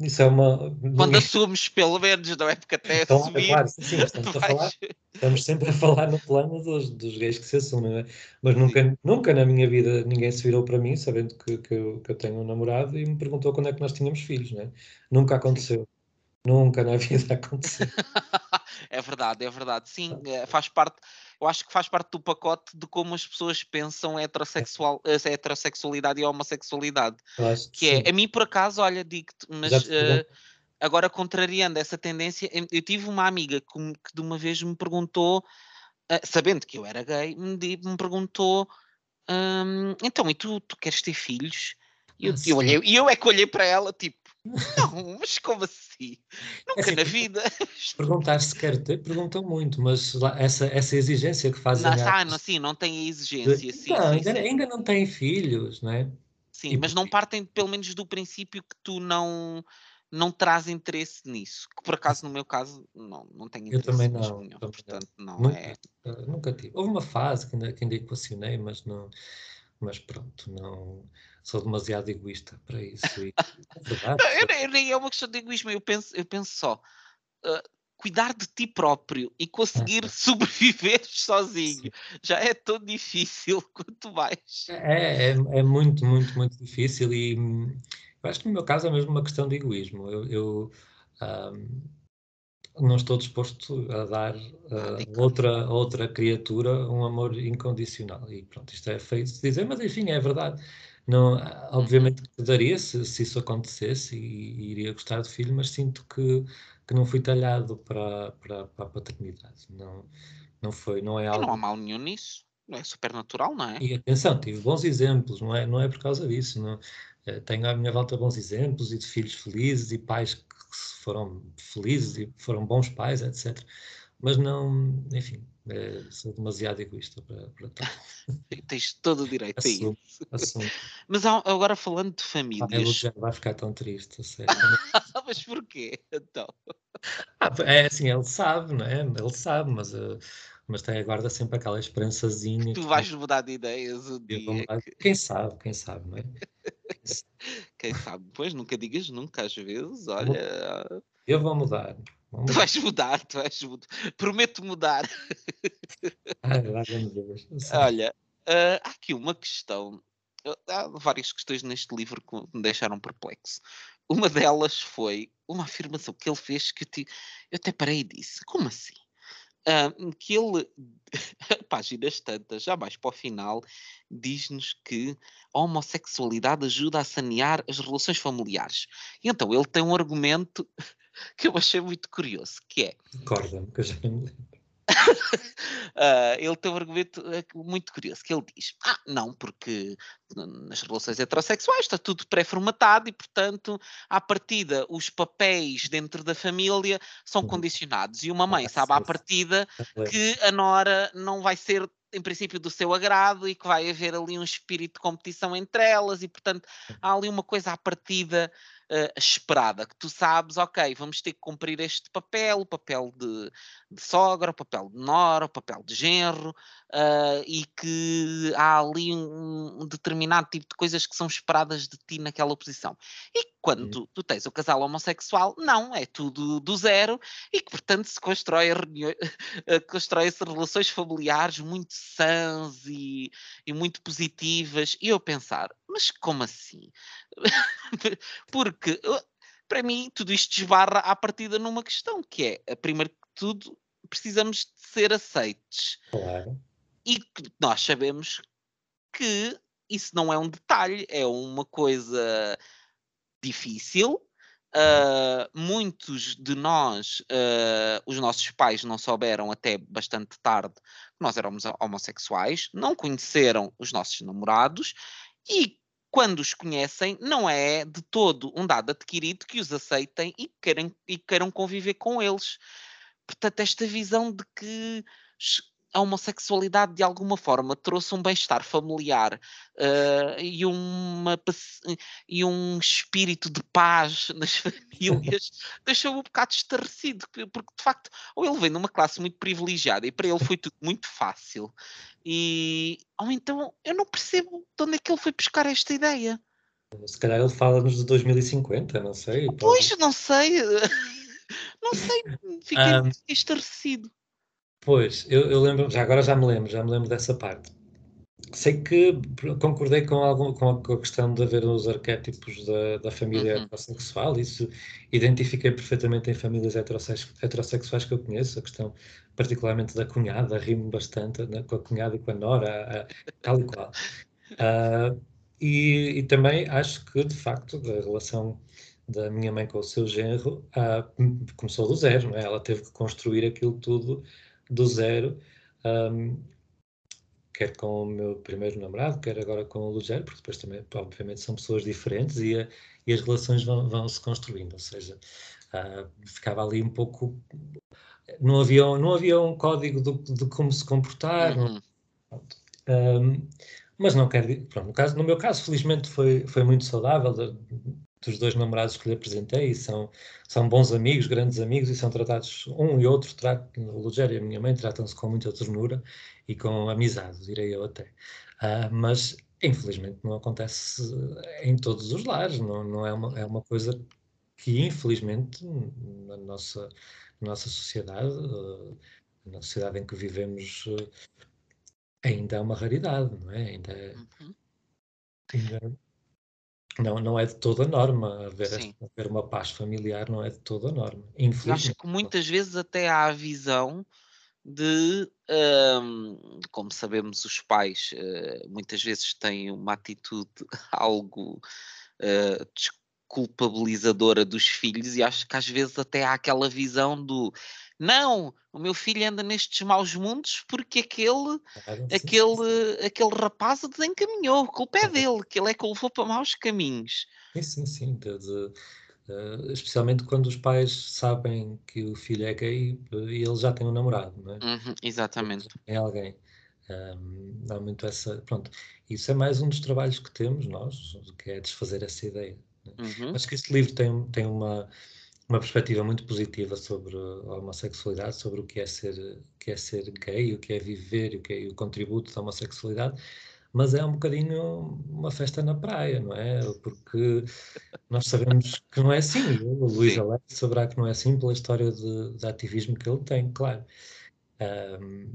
isso é uma. Quando Ninguém... assumes, pelo menos, não é? Porque até então, assumir... É claro, sim, estamos, a falar, estamos sempre a falar no plano dos, dos gays que se assumem, é? Mas nunca, nunca na minha vida ninguém se virou para mim, sabendo que, que, eu, que eu tenho um namorado, e me perguntou quando é que nós tínhamos filhos, não é? Nunca aconteceu. Nunca na vida aconteceu. é verdade, é verdade. Sim, é, faz parte eu acho que faz parte do pacote de como as pessoas pensam heterossexual, a heterossexualidade e a homossexualidade. Que, que é, a mim por acaso, olha, digo-te, mas uh, agora contrariando essa tendência, eu tive uma amiga que, que de uma vez me perguntou, uh, sabendo que eu era gay, me, me perguntou: um, então, e tu, tu queres ter filhos? E eu, ah, eu, olhei, e eu é que olhei para ela, tipo, não, mas como assim? É Nunca assim, na vida. Perguntar se quer ter, perguntam muito, mas lá, essa, essa exigência que fazem. Não, ah, não, sim, não tem exigência. De, sim, não, sim, ainda, sim. ainda, não têm filhos, não é? Sim, e, mas não partem pelo menos do princípio que tu não, não traz interesse nisso. Que por acaso, no meu caso, não, não tenho interesse. Eu também não. Nenhum, portanto, não, nunca, é. Nunca tive. Houve uma fase que ainda, que ainda equacionei, mas não. Mas pronto, não sou demasiado egoísta para isso. E, é não, eu, nem é uma questão de egoísmo, eu penso, eu penso só. Uh, cuidar de ti próprio e conseguir sobreviver sozinho Sim. já é tão difícil quanto mais. É, é, é, muito, muito, muito difícil e hum, eu acho que no meu caso é mesmo uma questão de egoísmo. Eu, eu um, não estou disposto a dar uh, outra, outra criatura um amor incondicional. E pronto, isto é feito de dizer, mas enfim, é verdade. Não, obviamente que daria se, se isso acontecesse e, e, iria gostar de filho, mas sinto que, que não fui talhado para, para, para a paternidade. Não, não foi, não é algo... E não há mal nenhum nisso. Não é super natural, não é? E atenção, tive bons exemplos, não é, não é por causa disso. Não, eh, tenho à minha volta bons exemplos e de filhos felizes e pais que foram felizes e foram bons pais, etc. Mas não, enfim, é, sou demasiado egoísta para, para tal. Tens todo o direito assumo, a isso. Assumo. Mas agora falando de famílias. Ah, vai ficar tão triste, sério. mas porquê? Então. Ah, é assim, ele sabe, não é? Ele sabe, mas, uh, mas tem, aguarda sempre aquela esperançazinha. Tu vais mudar de ideias o dia. Que... Quem sabe, quem sabe, não é? quem sabe? Pois nunca digas nunca, às vezes, olha. Eu vou mudar. Tu vais mudar, tu vais mudar. Prometo mudar. Ai, Deus. Olha, uh, há aqui uma questão. Há várias questões neste livro que me deixaram perplexo. Uma delas foi uma afirmação que ele fez que eu, te, eu até parei e disse: Como assim? Uh, que ele, páginas tantas, já mais para o final, diz-nos que a homossexualidade ajuda a sanear as relações familiares. E então ele tem um argumento que eu achei muito curioso, que é... Recorda-me, que eu já não lembro. Uh, ele tem um argumento eh, muito curioso que ele diz: Ah, não, porque nas relações heterossexuais está tudo pré-formatado e, portanto, à partida, os papéis dentro da família são uhum. condicionados. E uma mãe sabe à partida que a Nora não vai ser em princípio do seu agrado e que vai haver ali um espírito de competição entre elas e portanto há ali uma coisa à partida uh, esperada, que tu sabes, ok, vamos ter que cumprir este papel, o papel de, de sogra, o papel de nora, o papel de genro, uh, e que há ali um, um, determinado tipo de coisas que são esperadas de ti naquela posição. E quando tu, tu, tens o casal homossexual, não, é tudo do zero, e que portanto se constrói, constrói-se relações familiares muito sãs e, e muito positivas, e eu pensar, mas como assim? Porque para mim tudo isto desbarra à partida numa questão que é, primeiro que tudo, precisamos de ser aceites. Claro. E nós sabemos que isso não é um detalhe, é uma coisa difícil. Uh, muitos de nós, uh, os nossos pais não souberam até bastante tarde que nós éramos homossexuais, não conheceram os nossos namorados e quando os conhecem, não é de todo um dado adquirido que os aceitem e queiram, e queiram conviver com eles. Portanto, esta visão de que a homossexualidade de alguma forma trouxe um bem-estar familiar uh, e, uma, e um espírito de paz nas famílias deixou-me um bocado estarrecido, porque de facto, ou ele vem numa classe muito privilegiada e para ele foi tudo muito fácil, e ou então eu não percebo de onde é que ele foi buscar esta ideia. Se calhar ele fala-nos de 2050, não sei. Pois, pode... não sei. Não sei, fiquei um, estarrecido. Pois, eu, eu, lembro, já agora já me lembro, já me lembro dessa parte. Sei que concordei com, algum, com a questão de haver os arquétipos da, da família uhum. heterossexual, isso identifiquei perfeitamente em famílias heterossexuais que eu conheço, a questão particularmente da cunhada, rimo bastante né, com a cunhada e com a nora, a, tal e qual. Uh, e, e, também acho que, de facto, a relação da minha mãe com o seu genro uh, começou do zero, é? ela teve que construir aquilo tudo do zero, um, quer com o meu primeiro namorado, quer agora com o Lugero, porque depois também, obviamente, são pessoas diferentes e, a, e as relações vão, vão, se construindo, ou seja, uh, ficava ali um pouco. Não havia, não havia um código de, de como se comportar, uhum. um, mas não quero. Pronto, no, caso, no meu caso, felizmente foi, foi muito saudável. Dos dois namorados que lhe apresentei, e são, são bons amigos, grandes amigos, e são tratados, um e outro, o Lugero e a minha mãe tratam-se com muita ternura e com amizade, direi eu até. Uh, mas, infelizmente, não acontece em todos os lares, não, não é, uma, é uma coisa que, infelizmente, na nossa, na nossa sociedade, uh, na sociedade em que vivemos, uh, ainda é uma raridade, não é? Ainda é, uhum. ainda não, não é de toda a norma haver, haver uma paz familiar, não é de toda a norma. Infelizmente. Acho que muitas vezes até há a visão de, um, como sabemos, os pais uh, muitas vezes têm uma atitude algo uh, desculpabilizadora dos filhos, e acho que às vezes até há aquela visão do não, o meu filho anda nestes maus mundos porque aquele, aquele, aquele rapaz o desencaminhou, a culpa é dele, que ele é que o levou para maus caminhos. Sim, sim, sim. Uh, especialmente quando os pais sabem que o filho é gay e ele já tem um namorado, não é? Uhum, exatamente. É alguém. Um, há muito essa. Pronto, isso é mais um dos trabalhos que temos nós, que é desfazer essa ideia. Né? Uhum. Acho que este livro tem, tem uma uma perspectiva muito positiva sobre a homossexualidade, sobre o que é ser, que é ser gay, o que é viver o que é o contributo da homossexualidade, mas é um bocadinho uma festa na praia, não é? Porque nós sabemos que não é assim. O Luís Alex saberá que não é assim pela história de, de ativismo que ele tem, claro. Um,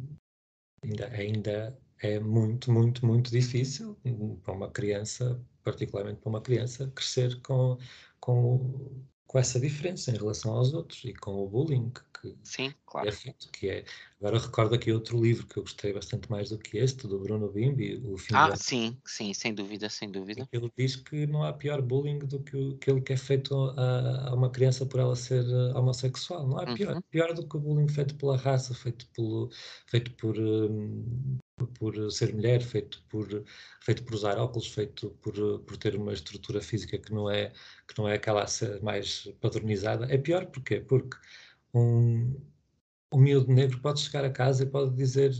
ainda, ainda é muito, muito, muito difícil para uma criança, particularmente para uma criança, crescer com, com com essa diferença em relação aos outros e com o bullying que, Sim, claro. é feito, que é... Agora recordo aqui outro livro que eu gostei bastante mais do que este, do Bruno Bimbi, o fim Ah, sim, sim, sem dúvida, sem dúvida. Ele diz que não há pior bullying do que o, aquele que é feito a, a uma criança por ela ser uh, homossexual. Não há pior, uhum. pior do que o bullying feito pela raça, feito, pelo, feito por, um, por ser mulher, feito por, feito por usar óculos, feito por, por ter uma estrutura física que não é, que não é aquela mais padronizada. É pior porquê? Porque um, um miúdo negro pode chegar a casa e pode dizer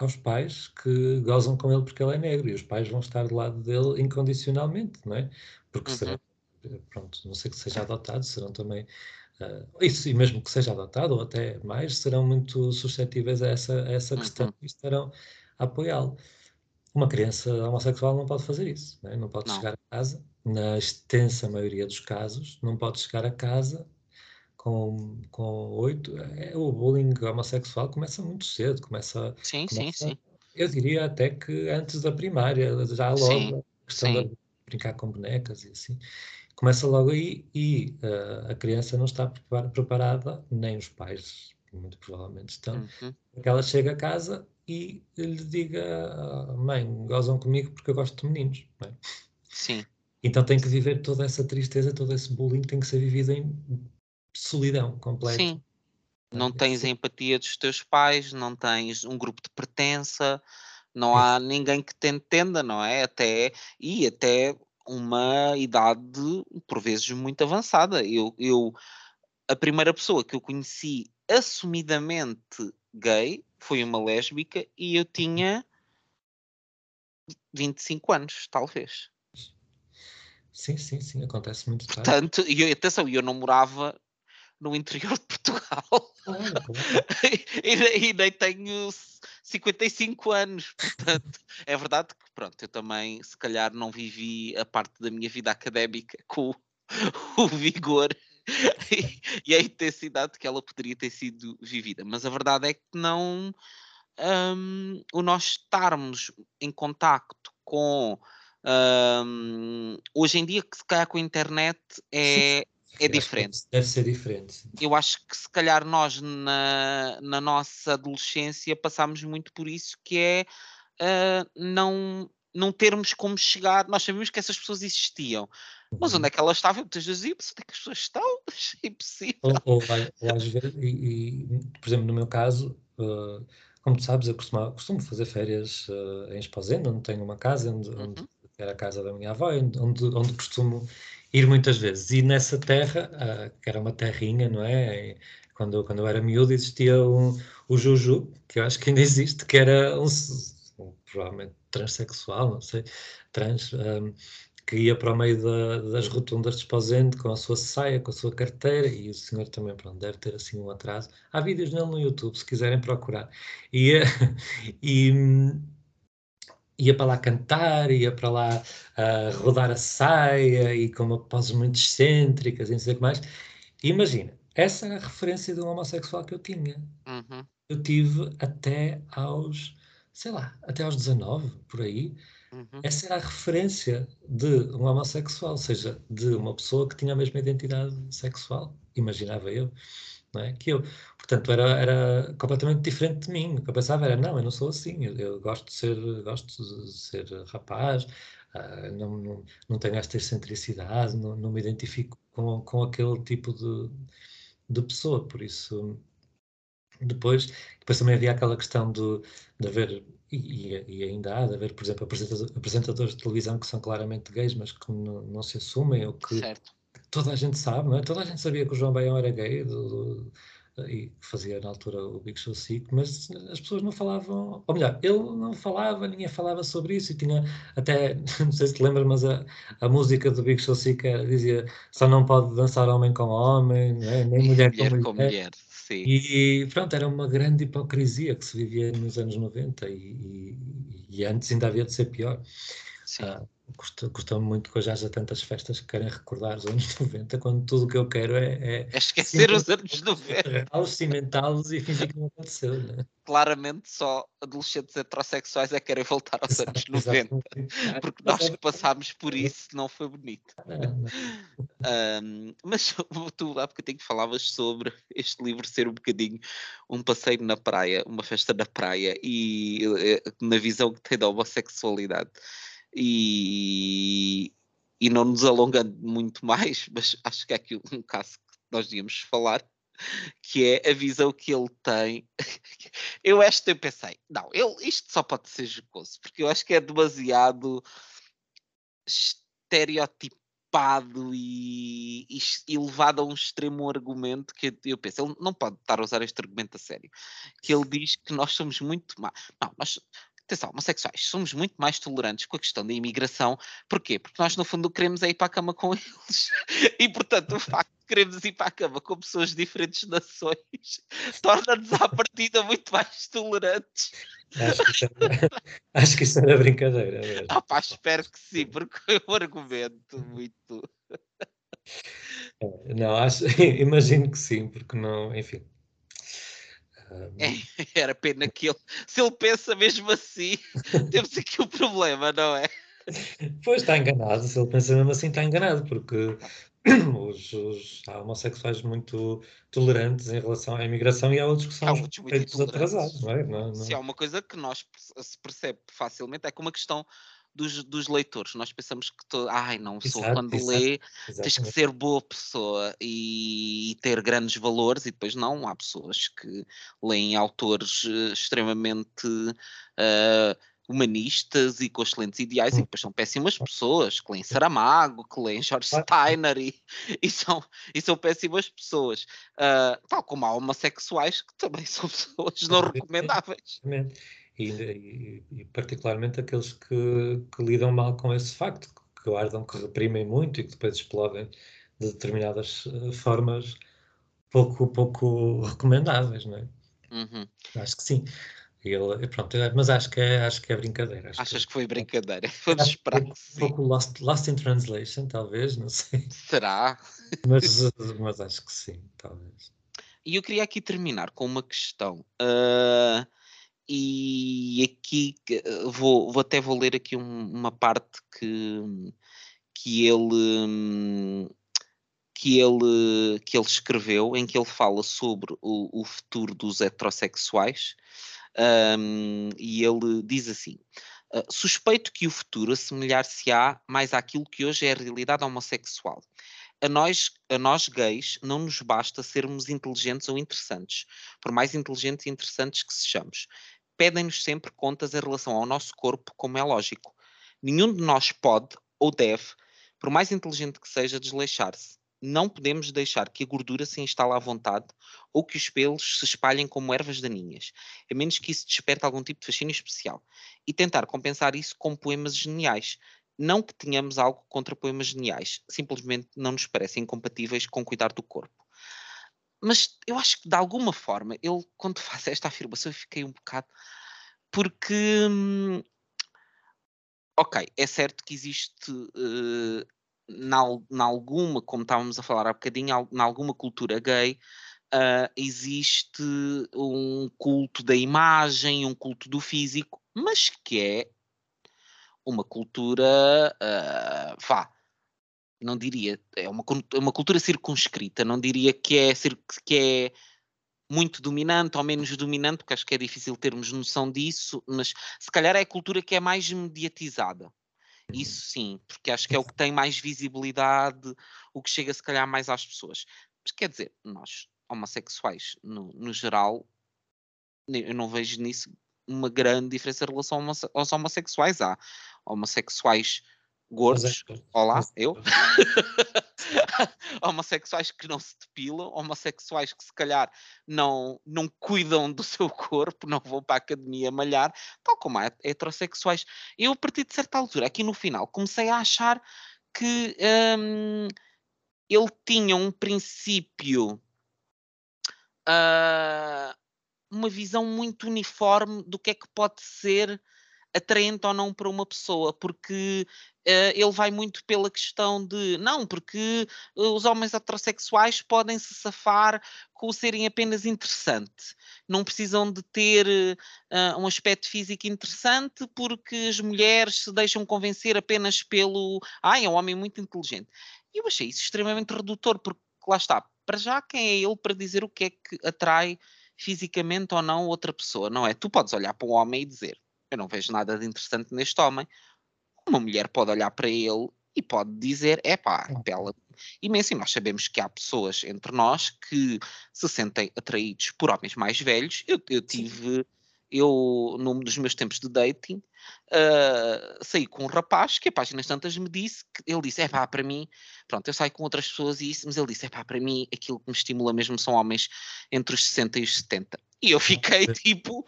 aos pais que gozam com ele porque ele é negro e os pais vão estar do lado dele incondicionalmente, não é? Porque uhum. serão, pronto, não sei que seja adotado, serão também Uh, isso, e mesmo que seja adotado, ou até mais, serão muito suscetíveis a essa, a essa questão uhum. e estarão apoiá-lo. Uma criança homossexual não pode fazer isso, né? não pode não. chegar a casa, na extensa maioria dos casos, não pode chegar a casa com, com oito. É, o bullying homossexual começa muito cedo, começa. Sim, começa, sim, sim. Eu diria até que antes da primária, já logo, sim, a questão sim. de brincar com bonecas e assim. Começa logo aí e uh, a criança não está preparada, nem os pais, muito provavelmente estão, uhum. ela chega a casa e lhe diga: mãe, gozam comigo porque eu gosto de meninos. É? Sim. Então tem que viver toda essa tristeza, todo esse bullying tem que ser vivido em solidão completa. Sim. É? Não tens a empatia dos teus pais, não tens um grupo de pertença, não há ninguém que te entenda, não é? Até, e até uma idade, por vezes, muito avançada. Eu, eu, a primeira pessoa que eu conheci assumidamente gay foi uma lésbica e eu tinha 25 anos, talvez. Sim, sim, sim, acontece muito tarde. Portanto, e atenção, eu não morava no interior de Portugal. e, e, nem tenho 55 anos, portanto, é verdade que, pronto, eu também, se calhar, não vivi a parte da minha vida académica com o vigor e, a intensidade que ela poderia ter sido vivida, mas a verdade é que não. Um, o nós estarmos em contacto com um, hoje em dia, que se calhar com a internet é, é diferente. Deve ser diferente. Eu acho que se calhar nós na, na nossa adolescência passámos muito por isso, que é uh, não, não termos como chegar. Nós sabíamos que essas pessoas existiam, mas uhum. onde é que elas estavam? Muitas vezes, onde é que as pessoas estão? É impossível. Ou, ou, ou às vezes, e, e, por exemplo, no meu caso, uh, como tu sabes, eu costumo, costumo fazer férias uh, em Esposenda, onde tenho uma casa, onde, uhum. onde era a casa da minha avó, onde, onde costumo ir muitas vezes. E nessa terra, uh, que era uma terrinha, não é? Quando, quando eu era miúdo, existia um, o Juju, que eu acho que ainda existe, que era um, um provavelmente transexual, não sei, trans, um, que ia para o meio da, das rotundas de Esposende com a sua saia, com a sua carteira, e o senhor também, pronto, deve ter assim um atraso. Há vídeos nele no YouTube, se quiserem procurar. E, e, ia para lá cantar, ia para lá uh, rodar a saia e com uma poses muito excêntricas e não sei o que mais. E imagina, essa era a referência de um homossexual que eu tinha. Uhum. Eu tive até aos, sei lá, até aos 19, por aí. Uhum. Essa era a referência de um homossexual, ou seja, de uma pessoa que tinha a mesma identidade sexual, imaginava eu não é? Que eu, portanto, era, era completamente diferente de mim. O que eu pensava era, não, eu não sou assim, eu, eu gosto de ser, gosto de ser rapaz, uh, não, não, não tenho esta excentricidade, não, não me identifico com, com aquele tipo de, de pessoa, por isso depois, depois também havia aquela questão de, de haver, e, e, ainda há, de haver, por exemplo, apresentadores, de televisão que são claramente gays, mas que não, não se assumem, ou que, certo toda a gente sabe, não é? Toda a gente sabia que o João Baião era gay do, do, e fazia na altura o Big Show 5, mas as pessoas não falavam, ou melhor, ele não falava, ninguém falava sobre isso e tinha até, não sei se te lembras, mas a, a música do Big Show 5 dizia só não pode dançar homem com homem, é? nem mulher, mulher, com mulher. Com mulher. Sim. E pronto, era uma grande hipocrisia que se vivia nos anos 90 e, e, e antes ainda havia de ser pior. Sim. Ah, Custa, me muito que hoje haja tantas festas que querem recordar os anos 90, quando tudo o que eu quero é. É, é esquecer os anos 90. cimentá-los e fingir que não aconteceu, né? Claramente só adolescentes heterossexuais é que querem voltar aos anos 90. Porque nós que passámos por isso não foi bonito. um, mas tu há bocadinho falavas sobre este livro ser um bocadinho um passeio na praia, uma festa na praia e eh, na visão que tem da homossexualidade e, e não nos alongando muito mais, mas acho que é aqui um caso que nós devíamos falar, que é a visão que ele tem. Eu esta eu pensei, não, ele, isto só pode ser jocoso, porque eu acho que é demasiado estereotipado e, e, e levado a um extremo argumento que eu penso, ele não pode estar a usar este argumento a sério, que ele diz que nós somos muito má. Não, nós, atenção, homossexuais, somos muito mais tolerantes com a questão da imigração. Porquê? Porque nós, no fundo, queremos é ir para a cama com eles. E, portanto, o facto de queremos ir para a cama com pessoas de diferentes nações torna-nos, à partida, muito mais tolerantes. Acho que isso era, acho que isso era brincadeira. Mesmo. Ah, pá, espero que sim, porque é um argumento muito. É, não, acho, imagino que sim, porque não, enfim, é, era pena que ele, se ele pensa mesmo assim, temos aqui um problema, não é? Pois está enganado, se ele pensa mesmo assim, está enganado, porque os, os, há homossexuais muito tolerantes em relação à imigração e há outros que são há muito atrasados, não é? Não, não... Se há uma coisa que nós se percebe facilmente é que uma questão dos, dos leitores. Nós pensamos que todo, ai não, sou exato, quando exato, lê tens que ser boa pessoa e, e, ter grandes valores, e depois não, há pessoas que leem autores uh, extremamente uh, humanistas e com excelentes ideais, e hum. depois são péssimas pessoas, que leem Saramago, que leem George Steiner e, e, são, e são péssimas pessoas. Uh, tal como há homossexuais que também são pessoas não recomendáveis. E, e, e, particularmente aqueles que, que, lidam mal com esse facto, que guardam, que reprimem muito e que depois explodem de determinadas uh, formas pouco, pouco recomendáveis, não é? Uhum. Acho que sim. Ele, pronto, mas acho que é, acho que é brincadeira. Achas que, que foi brincadeira? Vamos esperar sim. Um pouco lost, lost in translation, talvez, não sei. Será? Mas, mas acho que sim, talvez. E eu queria aqui terminar com uma questão. Uh, e aqui vou, vou até vou ler aqui um, uma parte que, que ele que ele que ele escreveu em que ele fala sobre o, o futuro dos heterossexuais um, e ele diz assim: uh, suspeito que o futuro assemelhar-se-á mais àquilo que hoje é a realidade homossexual. A nós, a nós gays não nos basta sermos inteligentes ou interessantes, por mais inteligentes e interessantes que sejamos. Pedem-nos sempre contas em relação ao nosso corpo, como é lógico. Nenhum de nós pode ou deve, por mais inteligente que seja, desleixar-se não podemos deixar que a gordura se instale à vontade ou que os pelos se espalhem como ervas daninhas, a menos que isso desperte algum tipo de fascínio especial, e tentar compensar isso com poemas geniais. Não que tenhamos algo contra poemas geniais, simplesmente não nos parecem incompatíveis com cuidar do corpo. Mas eu acho que de alguma forma, ele, quando faz esta afirmação, eu fiquei um bocado. Porque. Hum, ok, é certo que existe uh, na, na alguma, como estávamos a falar há bocadinho, na alguma cultura gay, uh, existe um culto da imagem, um culto do físico, mas que é uma cultura, uh, vá, não diria, é uma, é uma cultura circunscrita, não diria que é, que é muito dominante ou menos dominante, porque acho que é difícil termos noção disso, mas se calhar é a cultura que é mais mediatizada. Isso sim, porque acho que é o que tem mais visibilidade, o que chega se calhar mais às pessoas. Mas quer dizer, nós, homossexuais, no, no geral, eu não vejo nisso uma grande diferença em relação aos homossexuais. Há homossexuais gordos, olá, eu. homossexuais que não se depilam, homossexuais que se calhar não, não cuidam do seu corpo, não vão para a academia malhar, tal como há heterossexuais. Eu, a partir de certa altura, aqui no final, comecei a achar que hum, ele tinha um princípio. Uh, uma visão muito uniforme do que é que pode ser atraente ou não para uma pessoa, porque uh, ele vai muito pela questão de não, porque uh, os homens heterossexuais podem se safar com serem apenas interessante, não precisam de ter uh, um aspecto físico interessante, porque as mulheres se deixam convencer apenas pelo ah, é um homem muito inteligente. E eu achei isso extremamente redutor, porque lá está, para já quem é ele para dizer o que é que atrai fisicamente ou não outra pessoa, não é? Tu podes olhar para um homem e dizer eu não vejo nada de interessante neste homem. Uma mulher pode olhar para ele e pode dizer, é pá, bela imenso. E nós sabemos que há pessoas entre nós que se sentem atraídos por homens mais velhos. Eu, eu tive, eu, num dos meus tempos de dating, uh, saí com um rapaz que a páginas tantas me disse, que ele disse, é pá, para mim, pronto, eu saio com outras pessoas e isso, mas ele disse, é pá, para mim aquilo que me estimula mesmo são homens entre os 60 e os 70. E eu fiquei tipo,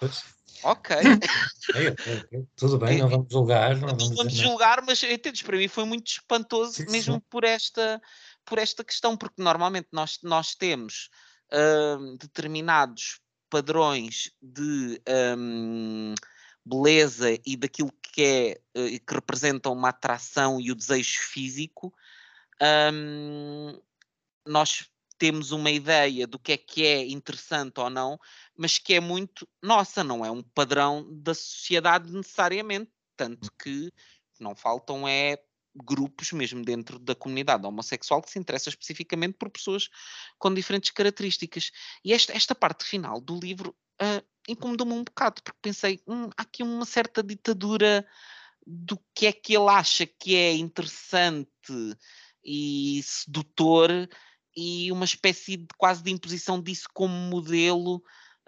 Ok. Tudo bem, não vamos julgar. Não vamos, vamos julgar, mas entendes, para mim foi muito espantoso, sim, mesmo sim. Por, esta, por esta questão, porque normalmente nós, nós temos uh, determinados padrões de um, beleza e daquilo que é uh, que representam uma atração e o desejo físico. Um, nós temos uma ideia do que é que é interessante ou não, mas que é muito nossa, não é um padrão da sociedade necessariamente. Tanto que não faltam é grupos mesmo dentro da comunidade homossexual que se interessa especificamente por pessoas com diferentes características. E esta, esta parte final do livro uh, incomodou-me um bocado, porque pensei, hum, há aqui uma certa ditadura do que é que ele acha que é interessante e sedutor e uma espécie de quase de imposição disso como modelo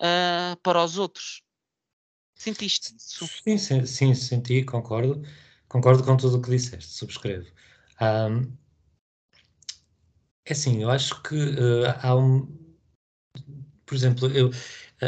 uh, para os outros. Sentiste isso? Sim, sim, sim, senti, concordo. Concordo com tudo o que disseste, subscrevo. Um, é assim, eu acho que uh, há um. Por exemplo, eu,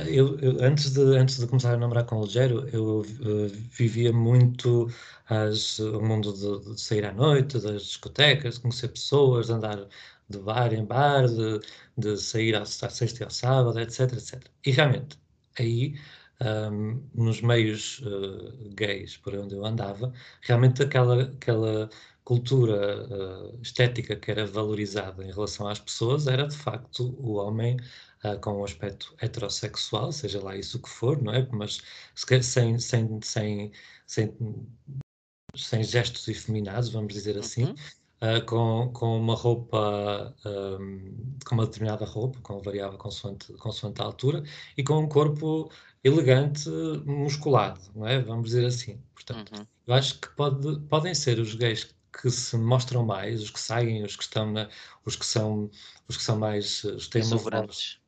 eu, eu, antes, de, antes de começar a namorar com o Ligero, eu uh, vivia muito as, o mundo de, de, sair à noite, das discotecas, conhecer pessoas, andar de bar em bar, de, de sair à, à sexta e ao sábado, etc, etc. E realmente, aí um, nos meios uh, gays por onde eu andava, realmente aquela, aquela cultura uh, estética que era valorizada em relação às pessoas era de facto o homem uh, com um aspecto heterossexual, seja lá isso que for, não é? Mas sem, sem, sem, sem, sem gestos efeminados, vamos dizer assim. Uhum. Uh, com, com uma roupa, um, com uma determinada roupa, com variável consoante, consoante a altura, e com um corpo elegante, musculado, não é? Vamos dizer assim. Portanto, uhum. eu acho que pode, podem ser os gays que se mostram mais, os que saem, os que estão na, os que são, os que são mais, os que têm uma voz,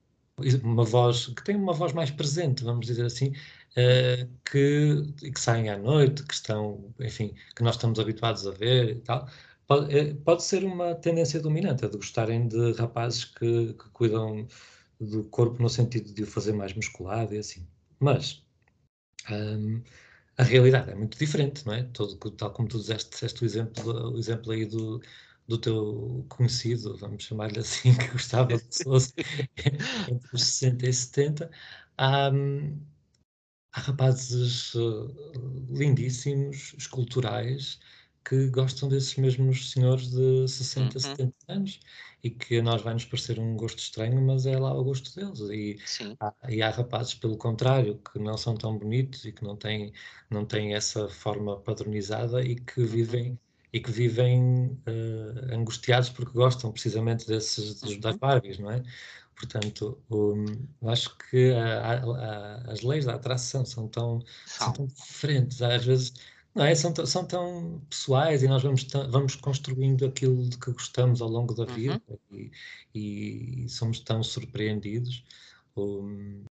uma voz, que têm uma voz mais presente, vamos dizer assim, uh, que, que saem à noite, que estão, enfim, que nós estamos habituados a ver e tal. Pode, eh, pode ser uma tendência dominante, de gostarem de rapazes que, que cuidam do corpo no sentido de o fazer mais musculado e assim. Mas um, a realidade é muito diferente, não é? Todo, tal como tu disseste, disseste o exemplo, o exemplo aí do, do teu conhecido, vamos chamar-lhe assim, que gostava de pessoas entre os 60 e 70, há, há rapazes uh, lindíssimos, esculturais, que gostam desses mesmos senhores de 60, uhum. 70 anos e que a nós vai nos parecer um gosto estranho, mas é lá o gosto deles. E, há, e há rapazes, pelo contrário, que não são tão bonitos e que não têm, não têm essa forma padronizada e que uhum. vivem e que vivem uh, angustiados porque gostam precisamente desses dos, das uhum. Barbies, não é? Portanto, um, acho que a, a, as leis da atração são tão, são tão diferentes. Às vezes não é? São, são tão pessoais e nós vamos, vamos construindo aquilo de que gostamos ao longo da vida uhum. e, e, somos tão surpreendidos. Um,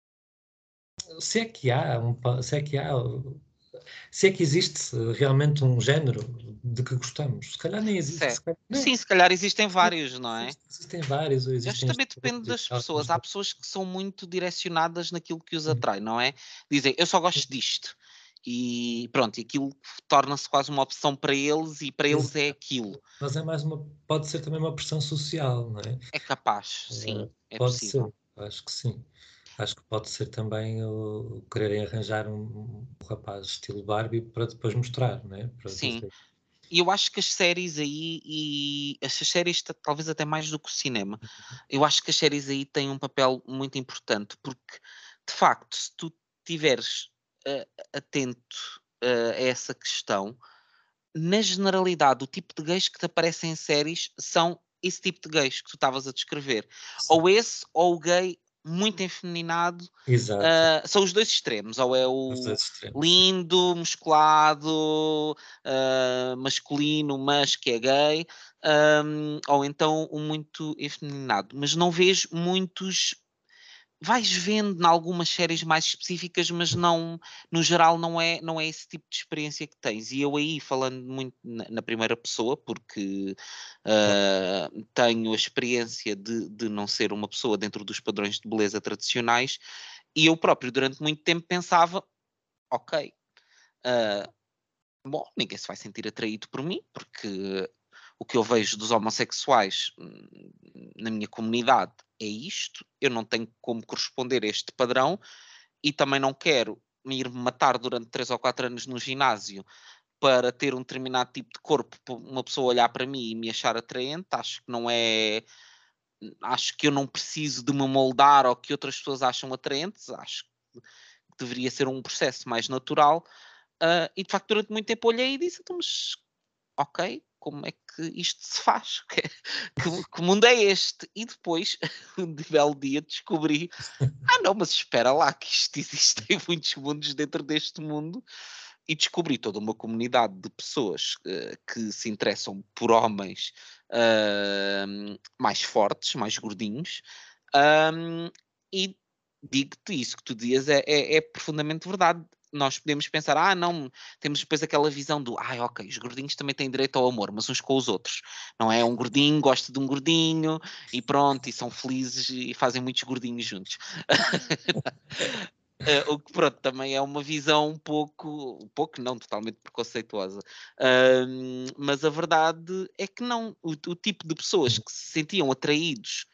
se é que há um, se é que há se é que existe realmente um género de que gostamos. Se calhar nem existe. Se calhar, Sim, se calhar existem vários, não é? Existem vários. Existem Acho que também depende das pessoas. Há pessoas que são muito direcionadas naquilo que os atrai, não é? Dizem, eu só gosto disto e pronto, e aquilo torna-se quase uma opção para eles e para eles é aquilo. Mas é mais uma, pode ser também uma pressão social, não é? É capaz, sim, é, é pode possível. Ser, acho que sim. Acho que pode ser também o, quererem arranjar um, um, rapaz estilo Barbie para depois mostrar, não é? Para sim. Dizer. E eu acho que as séries aí, e essas séries talvez até mais do que o cinema, uhum. eu acho que as séries aí têm um papel muito importante, porque de facto, se tu tiveres atento a essa questão, na generalidade, o tipo de gays que te aparecem em séries são esse tipo de gays que tu estavas a descrever. Sim. Ou esse, ou o gay muito enfeminado. Uh, são os dois extremos. Ou é o lindo, musculado, uh, masculino, mas que é gay. Um, ou então o muito efeminado. Mas não vejo muitos vais vendo em algumas séries mais específicas, mas não, no geral não é, não é esse tipo de experiência que tens. E eu aí, falando muito na, na primeira pessoa, porque uh, tenho a experiência de, de não ser uma pessoa dentro dos padrões de beleza tradicionais, e eu próprio durante muito tempo pensava, ok, uh, bom, ninguém se vai sentir atraído por mim, porque o que eu vejo dos homossexuais hum, na minha comunidade é isto, eu não tenho como corresponder a este padrão e também não quero me ir matar durante 3 ou 4 anos no ginásio para ter um determinado tipo de corpo, uma pessoa olhar para mim e me achar atraente, acho que não é. Acho que eu não preciso de me moldar ao que outras pessoas acham atraentes, acho que deveria ser um processo mais natural. Uh, e de facto, durante muito tempo olhei e disse: então, mas ok, como é que isto se faz? Que, que, que mundo é este? E depois, um belo dia, descobri: ah, não, mas espera lá, que isto existem muitos mundos dentro deste mundo. E descobri toda uma comunidade de pessoas uh, que se interessam por homens uh, mais fortes, mais gordinhos, um, e digo-te isso que tu dizias é, é, é, profundamente verdade. Nós podemos pensar, ah, não, temos depois aquela visão do, ah, ok, os gordinhos também têm direito ao amor, mas uns com os outros, não é? Um gordinho gosta de um gordinho e pronto, e são felizes e fazem muitos gordinhos juntos. Uh, o que pronto, também é uma visão um pouco, um pouco não totalmente preconceituosa, uh, mas a verdade é que não, o, o, tipo de pessoas que se sentiam atraídos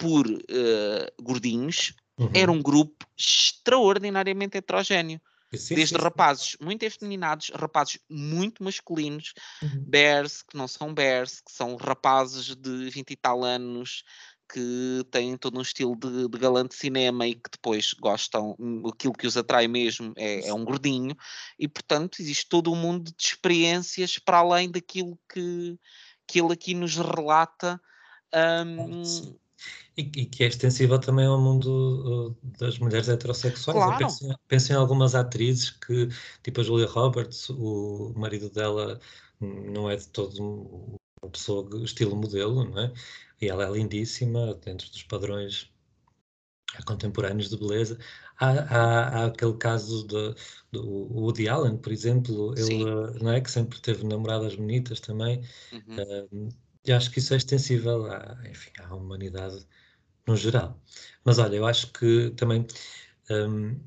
por uh, gordinhos uhum. era um grupo extraordinariamente heterogéneo. Sim, Desde sim, rapazes sim. muito efeminados, rapazes muito masculinos, uhum. bears que não são bears, que são rapazes de 20 e tal anos, que têm todo um estilo de, de galã de cinema e que depois gostam, hum, aquilo que os atrai mesmo é, é, um gordinho, e portanto existe todo um mundo de experiências para além daquilo que, que ele aqui nos relata. Um, e, e, que é extensível também ao mundo uh, das mulheres heterossexuais. Claro. penso, penso, em algumas atrizes que, tipo a Julia Roberts, o marido dela não é de todo uma pessoa estilo modelo, não é? E ela é lindíssima, dentro dos padrões contemporâneos de beleza. Há, há, há aquele caso de, do Woody Allen, por exemplo, ele não é que sempre teve namoradas bonitas também. Uhum. Uh, e acho que isso é extensível à, enfim, à humanidade no geral. Mas olha, eu acho que também um,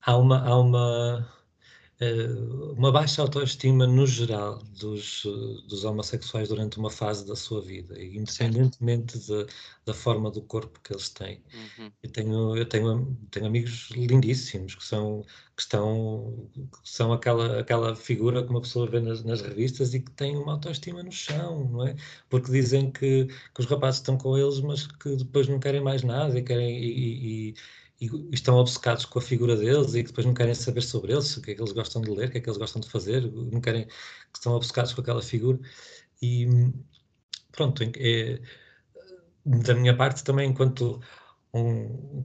há uma, há uma uma baixa autoestima no geral dos, dos homossexuais durante uma fase da sua vida, independentemente de, da forma do corpo que eles têm. Uhum. Eu, tenho, eu tenho, tenho amigos lindíssimos que são, que estão, que são aquela, aquela figura que uma pessoa vê nas, nas, revistas e que têm uma autoestima no chão, não é? Porque dizem que, que os rapazes estão com eles, mas que depois não querem mais nada e querem. E, e, e estão obcecados com a figura deles e que depois não querem saber sobre eles, o que é que eles gostam de ler, o que é que eles gostam de fazer, não querem, que estão obcecados com aquela figura. E pronto, é, da minha parte também, enquanto um,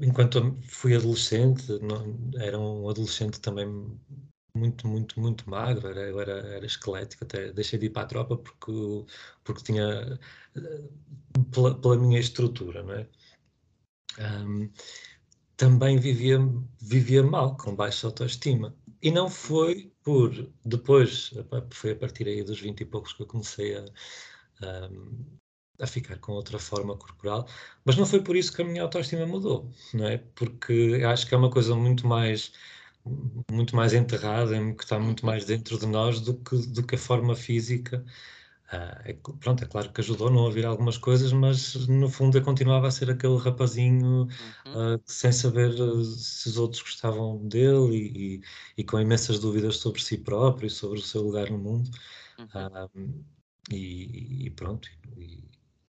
enquanto fui adolescente, não, era um adolescente também muito, muito, muito magro, era, eu era, era esquelético, até deixei de ir para a tropa porque, porque tinha, pela, pela minha estrutura, não é? Um, também vivia, vivia mal, com baixa autoestima. E não foi por, depois, foi a partir aí dos 20 e poucos que eu comecei a, a, a ficar com outra forma corporal, mas não foi por isso que a minha autoestima mudou, não é? Porque acho que é uma coisa muito mais muito mais enterrada, que está muito mais dentro de nós do que, do que a forma física Uh, é, pronto, é claro que ajudou não a ouvir algumas coisas, mas no fundo eu continuava a ser aquele rapazinho uhum. uh, sem saber uh, se os outros gostavam dele e, e, e, com imensas dúvidas sobre si próprio e sobre o seu lugar no mundo. Uhum. E, e, pronto,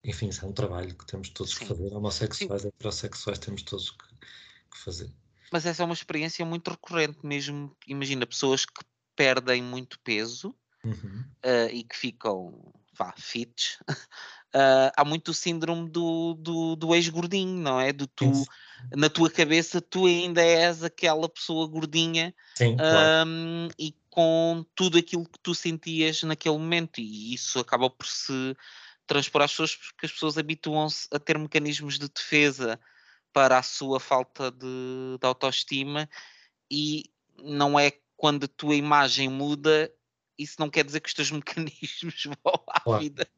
enfim, isso é um trabalho que temos todos Sim. que fazer, homossexuais, Sim. heterossexuais, temos todos que, que fazer. Mas essa é uma experiência muito recorrente mesmo. Imagina pessoas que perdem muito peso uhum. uh, e que ficam vá, fits, uh, há muito o síndrome do, do, do ex-gordinho, não é? Do tu, na tua cabeça, tu ainda és aquela pessoa gordinha Sim, claro. um, e com tudo aquilo que tu sentias naquele momento, e isso acaba por se transpor às pessoas porque as pessoas habituam-se a ter mecanismos de defesa para a sua falta de, de autoestima e não é quando a tua imagem muda isso não quer dizer que os teus mecanismos vão à claro. vida,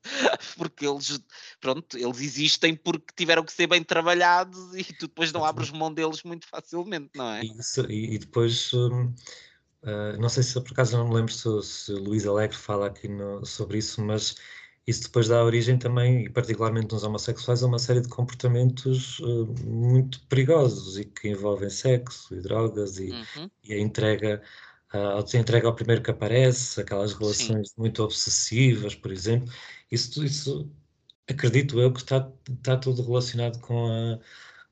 porque eles, pronto, eles existem porque tiveram que ser bem trabalhados e tu depois não abres mão deles muito facilmente, não é? Isso, e, e depois, uh, não sei se por acaso não me lembro se, se Luís Alegre fala aqui no, sobre isso, mas isso depois dá origem também, e particularmente nos homossexuais, a uma série de comportamentos uh, muito perigosos e que envolvem sexo e drogas e, uhum. e a entrega a auto-entrega ao primeiro que aparece, aquelas relações Sim. muito obsessivas, por exemplo, isso, isso acredito eu que está, está tudo relacionado com a,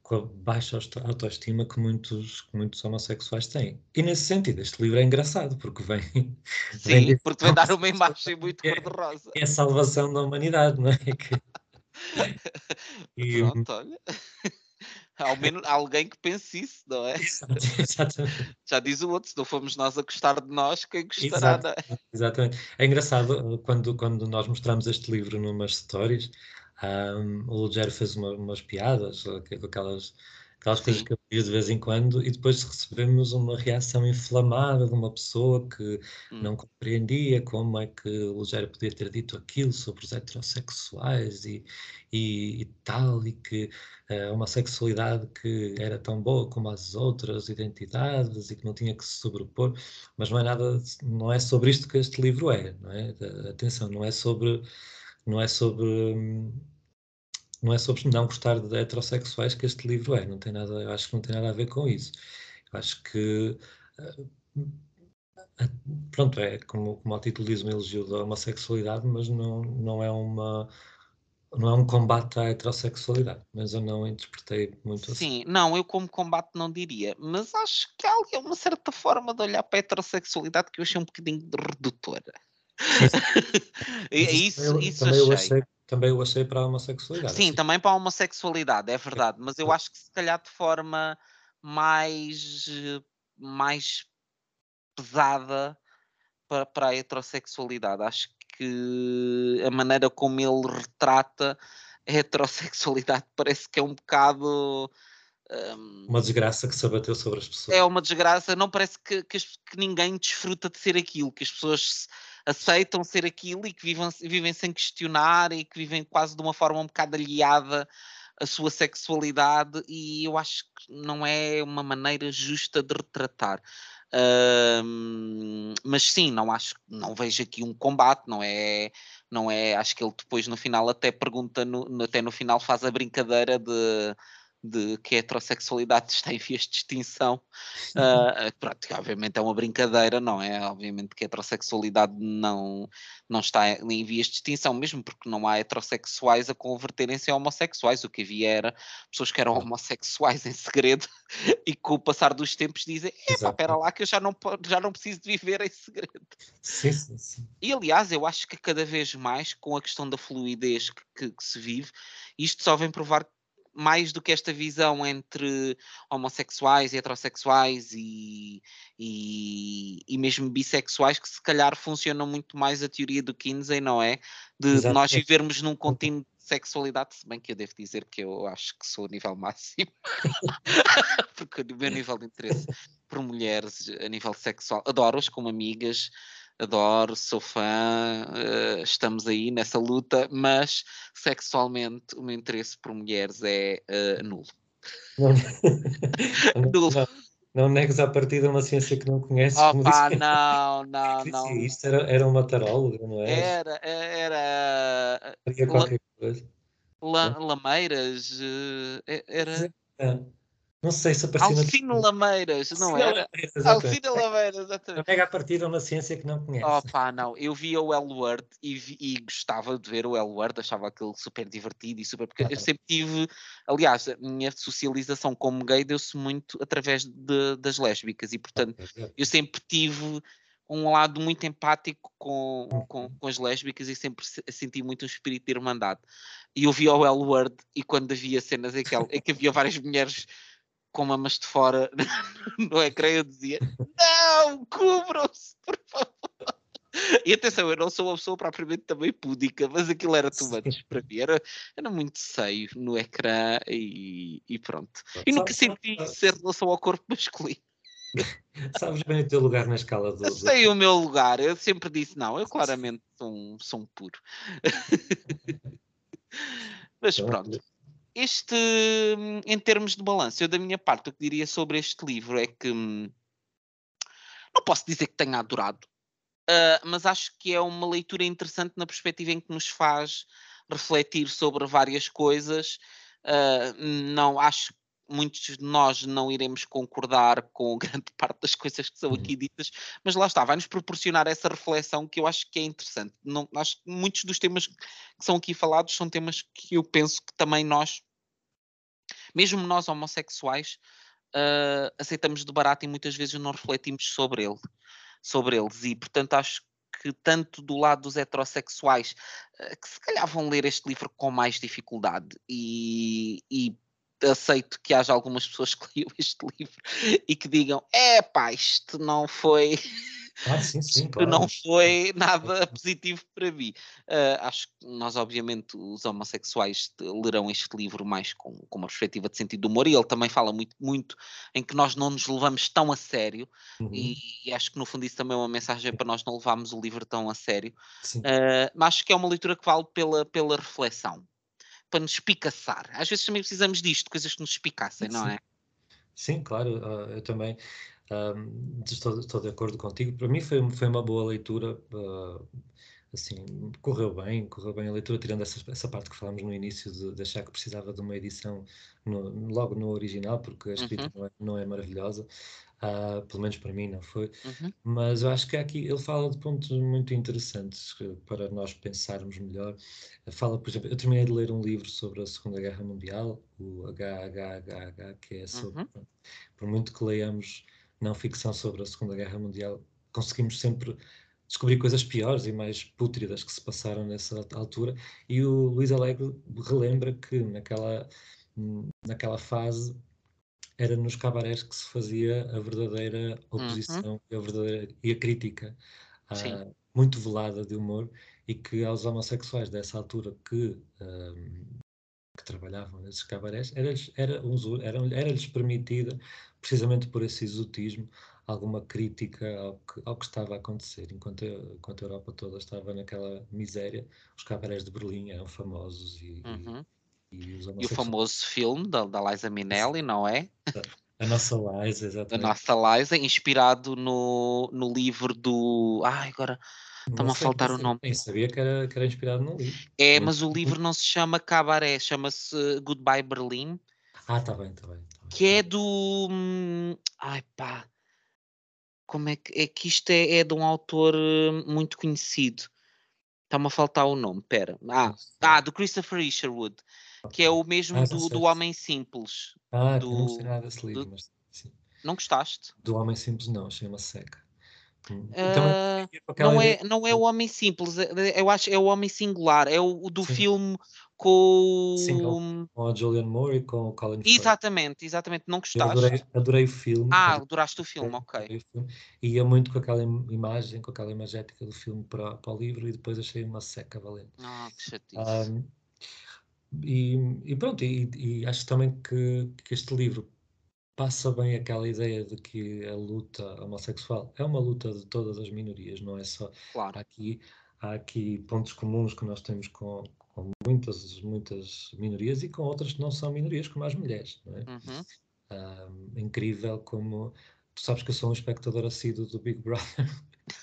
com a baixa autoestima que muitos, que muitos homossexuais têm. E nesse sentido, este livro é engraçado, porque vem. Sim, vem porque vem dar uma imagem muito é, cor-de-rosa. É a salvação da humanidade, não é? e, Pronto, olha. Ao menos alguém que pense isso, não é? Exatamente. Já diz o outro, se não fomos nós a gostar de nós, quem gostará, Exato, é? Exatamente. É engraçado, uh, quando, quando nós mostramos este livro numas stories, um, o Lugero fez uma, umas piadas, aquelas aquelas coisas que eu de vez em quando, e depois recebemos uma reação inflamada de uma pessoa que hum. não compreendia como é que o Rogério podia ter dito aquilo sobre os heterossexuais e, e, e tal, e que a homossexualidade que era tão boa como as outras identidades e que não tinha que se sobrepor, mas não é nada, não é sobre isto que este livro é, não é? Atenção, não é sobre, não é sobre hum, não é sobre não gostar de heterossexuais que este livro é, não tem nada, eu acho que não tem nada a ver com isso. Eu acho que eh, pronto, é como, como o título diz um elogio da homossexualidade, mas não, não é uma não é um combate à heterossexualidade, mas eu não interpretei muito Sim, assim. Sim, não, eu como combate não diria, mas acho que há ali uma certa forma de olhar para a heterossexualidade que eu achei um bocadinho redutora. é isso, também, isso também achei. achei. Também o achei para a homossexualidade. Sim, assim. também para a homossexualidade, é verdade, mas eu acho que se calhar de forma mais, mais pesada para, para a heterossexualidade. Acho que a maneira como ele retrata a heterossexualidade parece que é um bocado. Um, uma desgraça que se abateu sobre as pessoas. É uma desgraça, não parece que, que, que ninguém desfruta de ser aquilo, que as pessoas aceitam ser aquilo e que vivem, vivem sem questionar e que vivem quase de uma forma um bocado aliada a sua sexualidade e eu acho que não é uma maneira justa de retratar. Uh, mas sim, não acho, não vejo aqui um combate, não é, não é, acho que ele depois no final até pergunta, no, até no final faz a brincadeira de de que a heterossexualidade está em vias de extinção. Uh, pronto, obviamente é uma brincadeira, não é? Obviamente que a heterossexualidade não, não está em vias de extinção, mesmo porque não há heterossexuais a converterem-se em homossexuais. O que havia era pessoas que eram homossexuais em segredo e com o passar dos tempos dizem: epá, espera lá que eu já não, já não preciso de viver em segredo. Sim, sim, sim. E aliás, eu acho que cada vez mais, com a questão da fluidez que, que, que se vive, isto só vem provar mais do que esta visão entre homossexuais e heterossexuais e, e, e, mesmo bissexuais, que se calhar funcionam muito mais a teoria do Kinsey, não é? De Exato. nós vivermos num uhum. contínuo de sexualidade, se bem que eu devo dizer que eu acho que sou o nível máximo, porque o meu nível de interesse por mulheres a nível sexual, adoro-as como amigas, adoro, sou fã, uh, estamos aí nessa luta, mas sexualmente o meu interesse por mulheres é uh, nulo. Não, nulo. Não, não negues à partida uma ciência que não conheces. Opa, não, não, não. Isto era, era uma taróloga, não é? Era, era. Era qualquer coisa. La, lameiras, eh, era. Não sei se apareceu Alcino na... Lameiras, não era? Alcino Lameiras, exatamente. Pega a partir uma ciência que não conhece. Oh pá, não. Eu via o L-Word e, e, gostava de ver o L-Word, achava aquilo super divertido e super... Porque eu sempre tive... Aliás, a minha socialização como gay deu-se muito através de, das lésbicas e, portanto, eu sempre tive um lado muito empático com, com, com, as lésbicas e sempre senti muito um espírito de irmandade. E eu via o L-Word e quando havia cenas em que, em que havia várias mulheres com mamas de fora no ecrã, eu dizia: Não, cubram-se, por favor. E atenção, eu não sou uma pessoa propriamente também púdica, mas aquilo era too much para mim. Era, era muito seio no ecrã e, e pronto. E nunca senti ser relação ao corpo masculino. Sabes bem o teu lugar na escala do. Eu sei o meu lugar, eu sempre disse: não, eu claramente sou um, sou um puro. mas pronto este, em termos de balanço, eu da minha parte, o que diria sobre este livro é que hum, não posso dizer que tenha adorado, uh, mas acho que é uma leitura interessante na perspectiva em que nos faz refletir sobre várias coisas. Uh, não acho muitos de nós não iremos concordar com grande parte das coisas que são aqui uhum. ditas, mas lá está, vai-nos proporcionar essa reflexão que eu acho que é interessante. Não, acho que muitos dos temas que são aqui falados são temas que eu penso que também nós, mesmo nós homossexuais, uh, aceitamos de barato e muitas vezes não refletimos sobre ele, sobre eles, e portanto acho que tanto do lado dos heterossexuais, uh, que se calhar vão ler este livro com mais dificuldade e, e aceito que haja algumas pessoas que leiam este livro e que digam: é pá, isto não foi. Ah, sim, sim, claro. não foi nada positivo para mim. Uh, acho que nós, obviamente, os homossexuais lerão este livro mais com, com uma perspectiva de sentido de humor e ele também fala muito, muito em que nós não nos levamos tão a sério Uhum. e, e acho que no fundo isso também é uma mensagem para nós não levarmos o livro tão a sério. Uh, mas acho que é uma leitura que vale pela, pela reflexão, para nos espicaçar. Às vezes também precisamos disto, coisas que nos espicassem, não Sim. é? Sim, claro, uh, eu também um, estou, estou, de acordo contigo. Para mim foi, foi uma boa leitura, uh, assim, correu bem, correu bem a leitura, tirando essa, essa parte que falámos no início de, de achar que precisava de uma edição no, logo no original, porque a escrita Uhum. não, é, não é maravilhosa. Uh, pelo menos para mim não foi, Uhum. mas eu acho que aqui ele fala de pontos muito interessantes para nós pensarmos melhor. Fala, por exemplo, eu terminei de ler um livro sobre a Segunda Guerra Mundial, o HHHH, que é sobre, Uhum. por muito que leiamos não ficção sobre a Segunda Guerra Mundial, conseguimos sempre descobrir coisas piores e mais pútridas que se passaram nessa altura. E o Luís Alegre relembra que naquela, naquela fase era nos cabarés que se fazia a verdadeira Uhum. oposição e, a verdadeira, e a crítica muito velada de humor e que aos homossexuais dessa altura que, que trabalhavam nesses cabarés era-lhes era, era, era-lhes permitida, precisamente por esse exotismo, alguma crítica ao que, ao que estava a acontecer. Enquanto, a- enquanto a Europa toda estava naquela miséria, os cabarés de Berlim eram famosos e, e- Uhum. e os E o famoso filme da, da Liza Minnelli, não é? A nossa Liza, exatamente. nossa Liza, inspirado no, no livro do. Ai, agora está-me a sei, faltar o nome. Nem sabia que era, que era inspirado num livro. É, mas o livro não se chama Cabaré, chama-se Goodbye Berlin, Ah, está bem, está bem. tá bem. que é do. hum, Ai pá. Como é que. É que isto é, é de um autor hum, muito conhecido. Está-me a faltar o nome, pera. Ah, sei. ah do Christopher Isherwood, que é o mesmo Ah, do, sei. do Homem Simples. Ah, do- não gostei nada desse livro, do- mas sim. Não gostaste? Do Homem Simples não, achei uma seca. Com aquela não, é, não é o Homem Simples, é- é- eu acho é o Homem Singular, é o, o do Sim. filme com. Sim, com- a Julian Moore e com o Colin. Exatamente, exatamente. Não Eu gostaste? adorei, adorei o filme. Ah, adoraste o filme, ok. o filme. E ia muito com aquela im- imagem, com aquela imagética do filme para, para o livro e depois achei uma seca valente. Ah, que chatice. Um, e, e pronto, e, e acho também que, que este livro passa bem aquela ideia de que a luta homossexual é uma luta de todas as minorias, não é só. claro. Há aqui, há aqui pontos comuns que nós temos com, com muitas, muitas minorias e com outras que não são minorias, como as mulheres, não é? Uhum. Um, incrível como. Tu sabes que eu sou um espectador assíduo do Big Brother.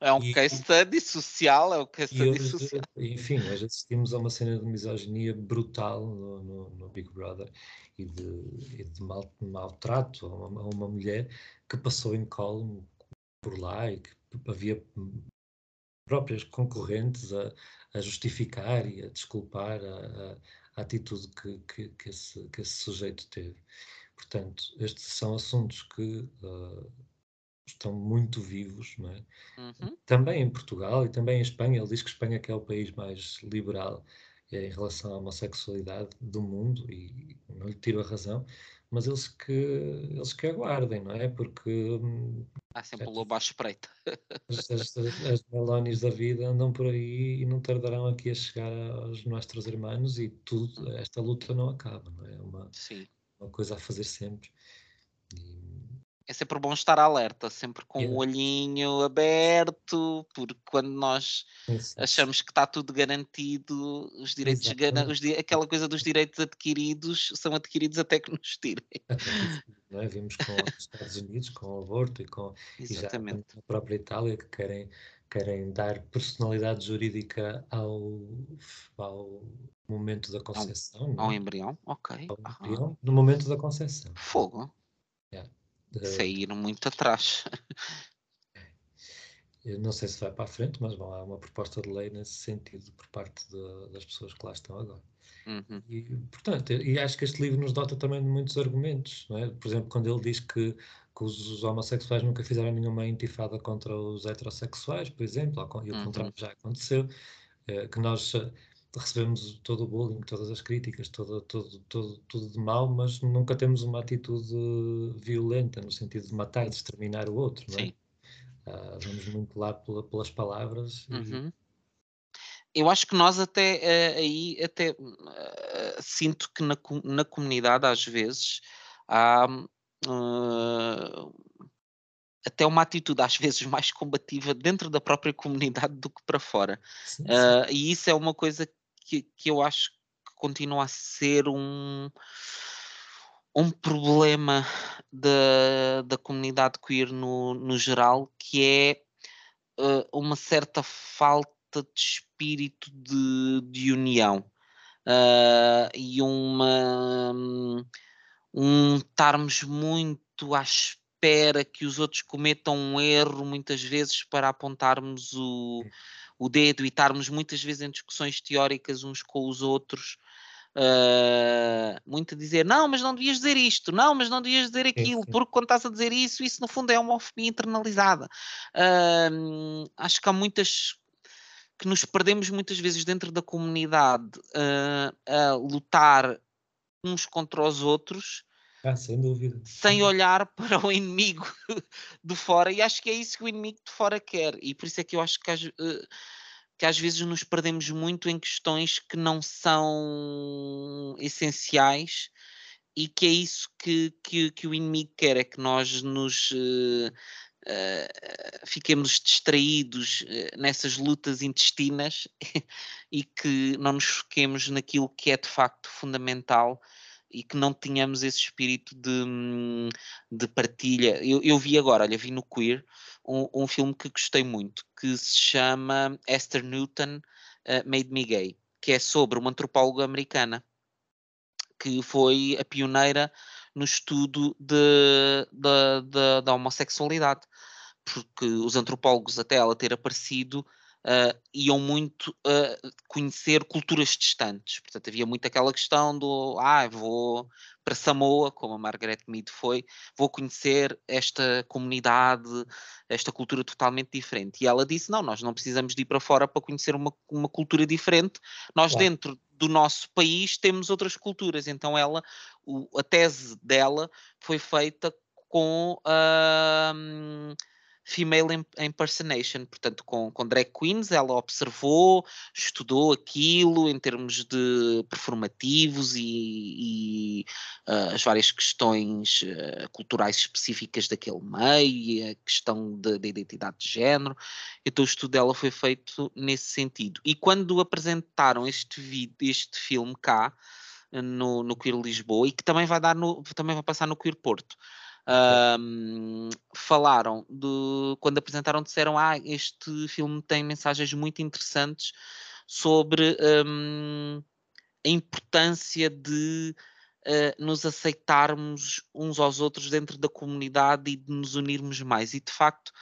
É um E- case study social, é um case study hoje, social. enfim, hoje assistimos a uma cena de misoginia brutal no, no- no Big Brother e de, e de mal- maltrato a uma, a uma mulher que passou em colo por lá e que havia próprias concorrentes a, a justificar e a desculpar a, a- atitude que, que, que esse, que esse sujeito teve. Portanto, estes são assuntos que ah, estão muito vivos, não é? Uhum. também em Portugal e também em Espanha. Ele diz que Espanha que é o país mais liberal eh, em relação à homossexualidade do mundo e não lhe tiro a razão, mas eles que, eles que aguardem, não é? Porque hum, Há sempre o lobo à espreita. as, as, as, as Melonies da vida andam por aí e não tardarão aqui a chegar aos nossos irmãos e tudo, esta luta não acaba, não é? É uma, uma coisa a fazer sempre. E, É sempre bom estar alerta, sempre com o Yeah. olhinho aberto, porque quando nós isso, achamos que está tudo garantido, os direitos, Exatamente. os di- aquela coisa dos direitos adquiridos são adquiridos até que nos tirem. não é? Vimos com os Estados Unidos, com o aborto e com e já Exatamente. na própria Itália que querem, querem dar personalidade jurídica ao, ao momento da concepção, não Ao é? embrião? Ok. Ao embrião, no momento da concepção. Fogo. Eh, Saíram muito atrás. eu não sei se vai para a frente, mas bom, há uma proposta de lei nesse sentido por parte de- das pessoas que lá estão agora. Uhum. E, portanto, e acho que este livro nos dota também de muitos argumentos, não é? Por exemplo, quando ele diz que, que os, os homossexuais nunca fizeram nenhuma intifada contra os heterossexuais, por exemplo, e o Uhum. contrário já aconteceu, eh, que nós recebemos todo o bullying, todas as críticas, todo, todo, todo, tudo de mal, mas nunca temos uma atitude violenta, no sentido de matar, de exterminar o outro, não é? Sim. Uh, vamos muito lá pela, pelas palavras. Uhum. Eu acho que nós até uh, aí até uh, sinto que na, na comunidade às vezes há até uma atitude às vezes mais combativa dentro da própria comunidade do que para fora. Sim, sim. e isso é uma coisa que, que eu acho que continua a ser um um problema da, da comunidade queer no, no geral, que é uh, uma certa falta de espírito de, de união uh, e uma um estarmos muito à espera que os outros cometam um erro muitas vezes para apontarmos o, o dedo e estarmos muitas vezes em discussões teóricas uns com os outros Uh, muito a dizer, não, mas não devias dizer isto, não, mas não devias dizer aquilo, sim, sim. porque quando estás a dizer isso, isso no fundo é uma homofobia internalizada. Uh, acho que há muitas que nos perdemos muitas vezes dentro da comunidade uh, a lutar uns contra os outros. Ah, sem dúvida. Sem olhar para o inimigo de fora, e acho que é isso que o inimigo de fora quer, e por isso é que eu acho que que às vezes nos perdemos muito em questões que não são essenciais e que é isso que, que, que o inimigo quer, é que nós nos uh, fiquemos distraídos nessas lutas intestinas e que não nos foquemos naquilo que é de facto fundamental e que não tenhamos esse espírito de, de partilha. Eu, eu vi agora, olha, vi no Queer um, um filme que gostei muito, que se chama Esther Newton uh, Made Me Gay, que é sobre uma antropóloga americana que foi a pioneira no estudo de, de, de, da homossexualidade, porque os antropólogos, até ela ter aparecido, uh, iam muito uh, conhecer culturas distantes. Portanto, havia muito aquela questão do ah, vou para Samoa, como a Margaret Mead foi, vou conhecer esta comunidade, esta cultura totalmente diferente. E ela disse: não, nós não precisamos de ir para fora para conhecer uma, uma cultura diferente, nós claro. dentro do nosso país temos outras culturas. Então ela, o, a tese dela foi feita com uh, female impersonation, portanto, com, com drag queens, ela observou, estudou aquilo em termos de performativos e, e uh, as várias questões uh, culturais específicas daquele meio, a questão da identidade de género. Então, o estudo dela foi feito nesse sentido. E quando apresentaram este, vídeo, este filme cá, no, no Queer Lisboa, e que também vai, dar no, também vai passar no Queer Porto um, falaram de quando apresentaram disseram ah este filme tem mensagens muito interessantes sobre um, a importância de uh, nos aceitarmos uns aos outros dentro da comunidade e de nos unirmos mais. E de facto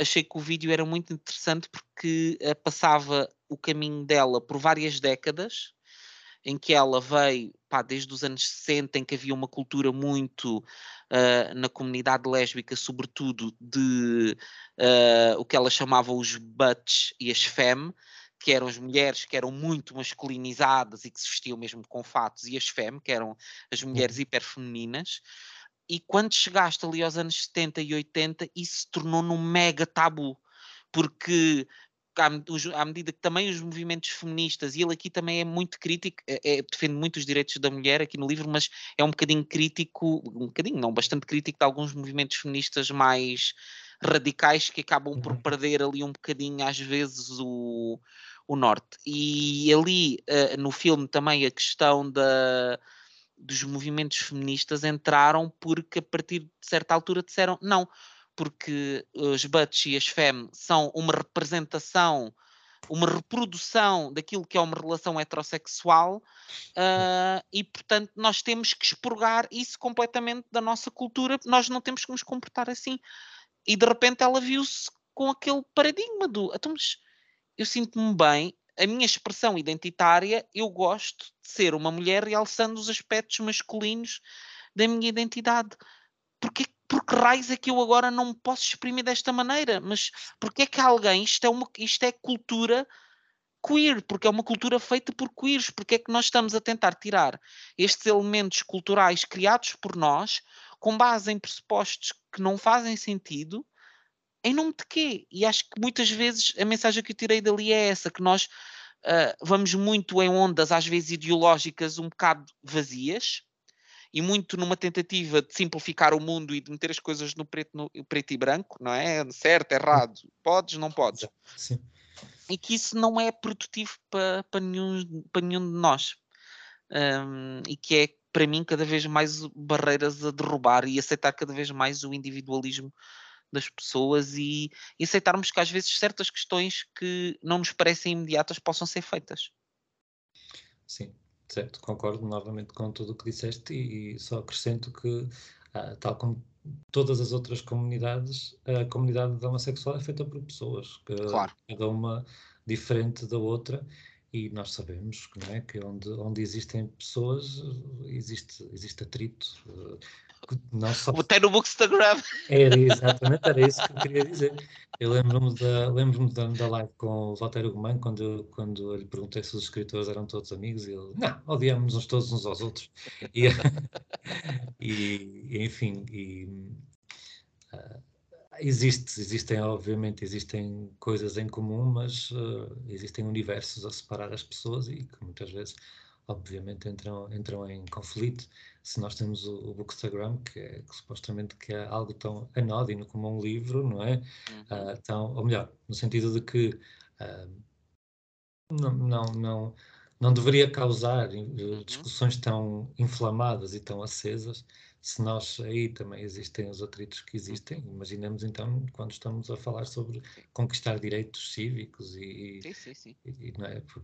achei que o vídeo era muito interessante porque uh, passava o caminho dela por várias décadas em que ela veio pá, desde os anos 60, em que havia uma cultura muito uh, na comunidade lésbica, sobretudo de uh, o que ela chamava os butts e as fem, que eram as mulheres que eram muito masculinizadas e que se vestiam mesmo com fatos, e as fem, que eram as mulheres uhum. hiperfemininas. E quando chegaste ali aos anos 70 e 80, isso se tornou num mega tabu, porque à, medida que também os movimentos feministas, e ele aqui também é muito crítico, é, é, defende muito os direitos da mulher aqui no livro, mas é um bocadinho crítico, um bocadinho, não, bastante crítico de alguns movimentos feministas mais radicais que acabam por uhum. perder ali um bocadinho às vezes o, o norte. E ali uh, no filme também a questão da dos movimentos feministas entraram porque a partir de certa altura disseram não, porque os Butch e as Fem são uma representação, uma reprodução daquilo que é uma relação heterossexual uh, e, portanto, nós temos que expurgar isso completamente da nossa cultura, nós não temos que nos comportar assim. E de repente ela viu-se com aquele paradigma do então, mas eu sinto-me bem, a minha expressão identitária, eu gosto de ser uma mulher realçando os aspectos masculinos da minha identidade. Porque porque raios é que eu agora não me posso exprimir desta maneira? Mas porque é que alguém, isto é, uma, isto é cultura queer, porque é uma cultura feita por queers, porque é que nós estamos a tentar tirar estes elementos culturais criados por nós, com base em pressupostos que não fazem sentido, em nome de quê? E acho que muitas vezes a mensagem que eu tirei dali é essa, que nós uh, vamos muito em ondas, às vezes ideológicas, um bocado vazias, e muito numa tentativa de simplificar o mundo e de meter as coisas no preto, no preto e branco, não é? Certo, errado, podes, não podes. Sim. E que isso não é produtivo para, para, nenhum, para nenhum de nós. Um, e que é, para mim, cada vez mais barreiras a derrubar e aceitar cada vez mais o individualismo das pessoas e, e, aceitarmos que às vezes certas questões que não nos parecem imediatas possam ser feitas. Sim, certo, concordo novamente com tudo o que disseste e, e só acrescento que, ah, tal como todas as outras comunidades, a comunidade da homossexual é feita por pessoas, que, claro. cada uma diferente da outra e nós sabemos não é, que onde, onde existem pessoas existe, existe atrito, não só... Botei no Bookstagram. Era exatamente, era isso que eu queria dizer. Eu lembro-me da, lembro da, da live com o Walter Guman, quando, quando eu lhe perguntei se os escritores eram todos amigos, e ele, não, odiamos-nos todos uns aos outros. E, e enfim, e, uh, existe, existem, obviamente, existem coisas em comum, mas uh, existem universos a separar as pessoas e que muitas vezes obviamente entram, entram em conflito. Se nós temos o, o Bookstagram, que, é, que supostamente que é algo tão anódino como um livro, não é? Uhum. Uh, tão, ou melhor, no sentido de que uh, não, não, não, não deveria causar uh, discussões tão inflamadas e tão acesas, se nós aí também existem os atritos que existem, imaginemos então quando estamos a falar sobre conquistar direitos cívicos e, sim, sim, sim. e, e não é por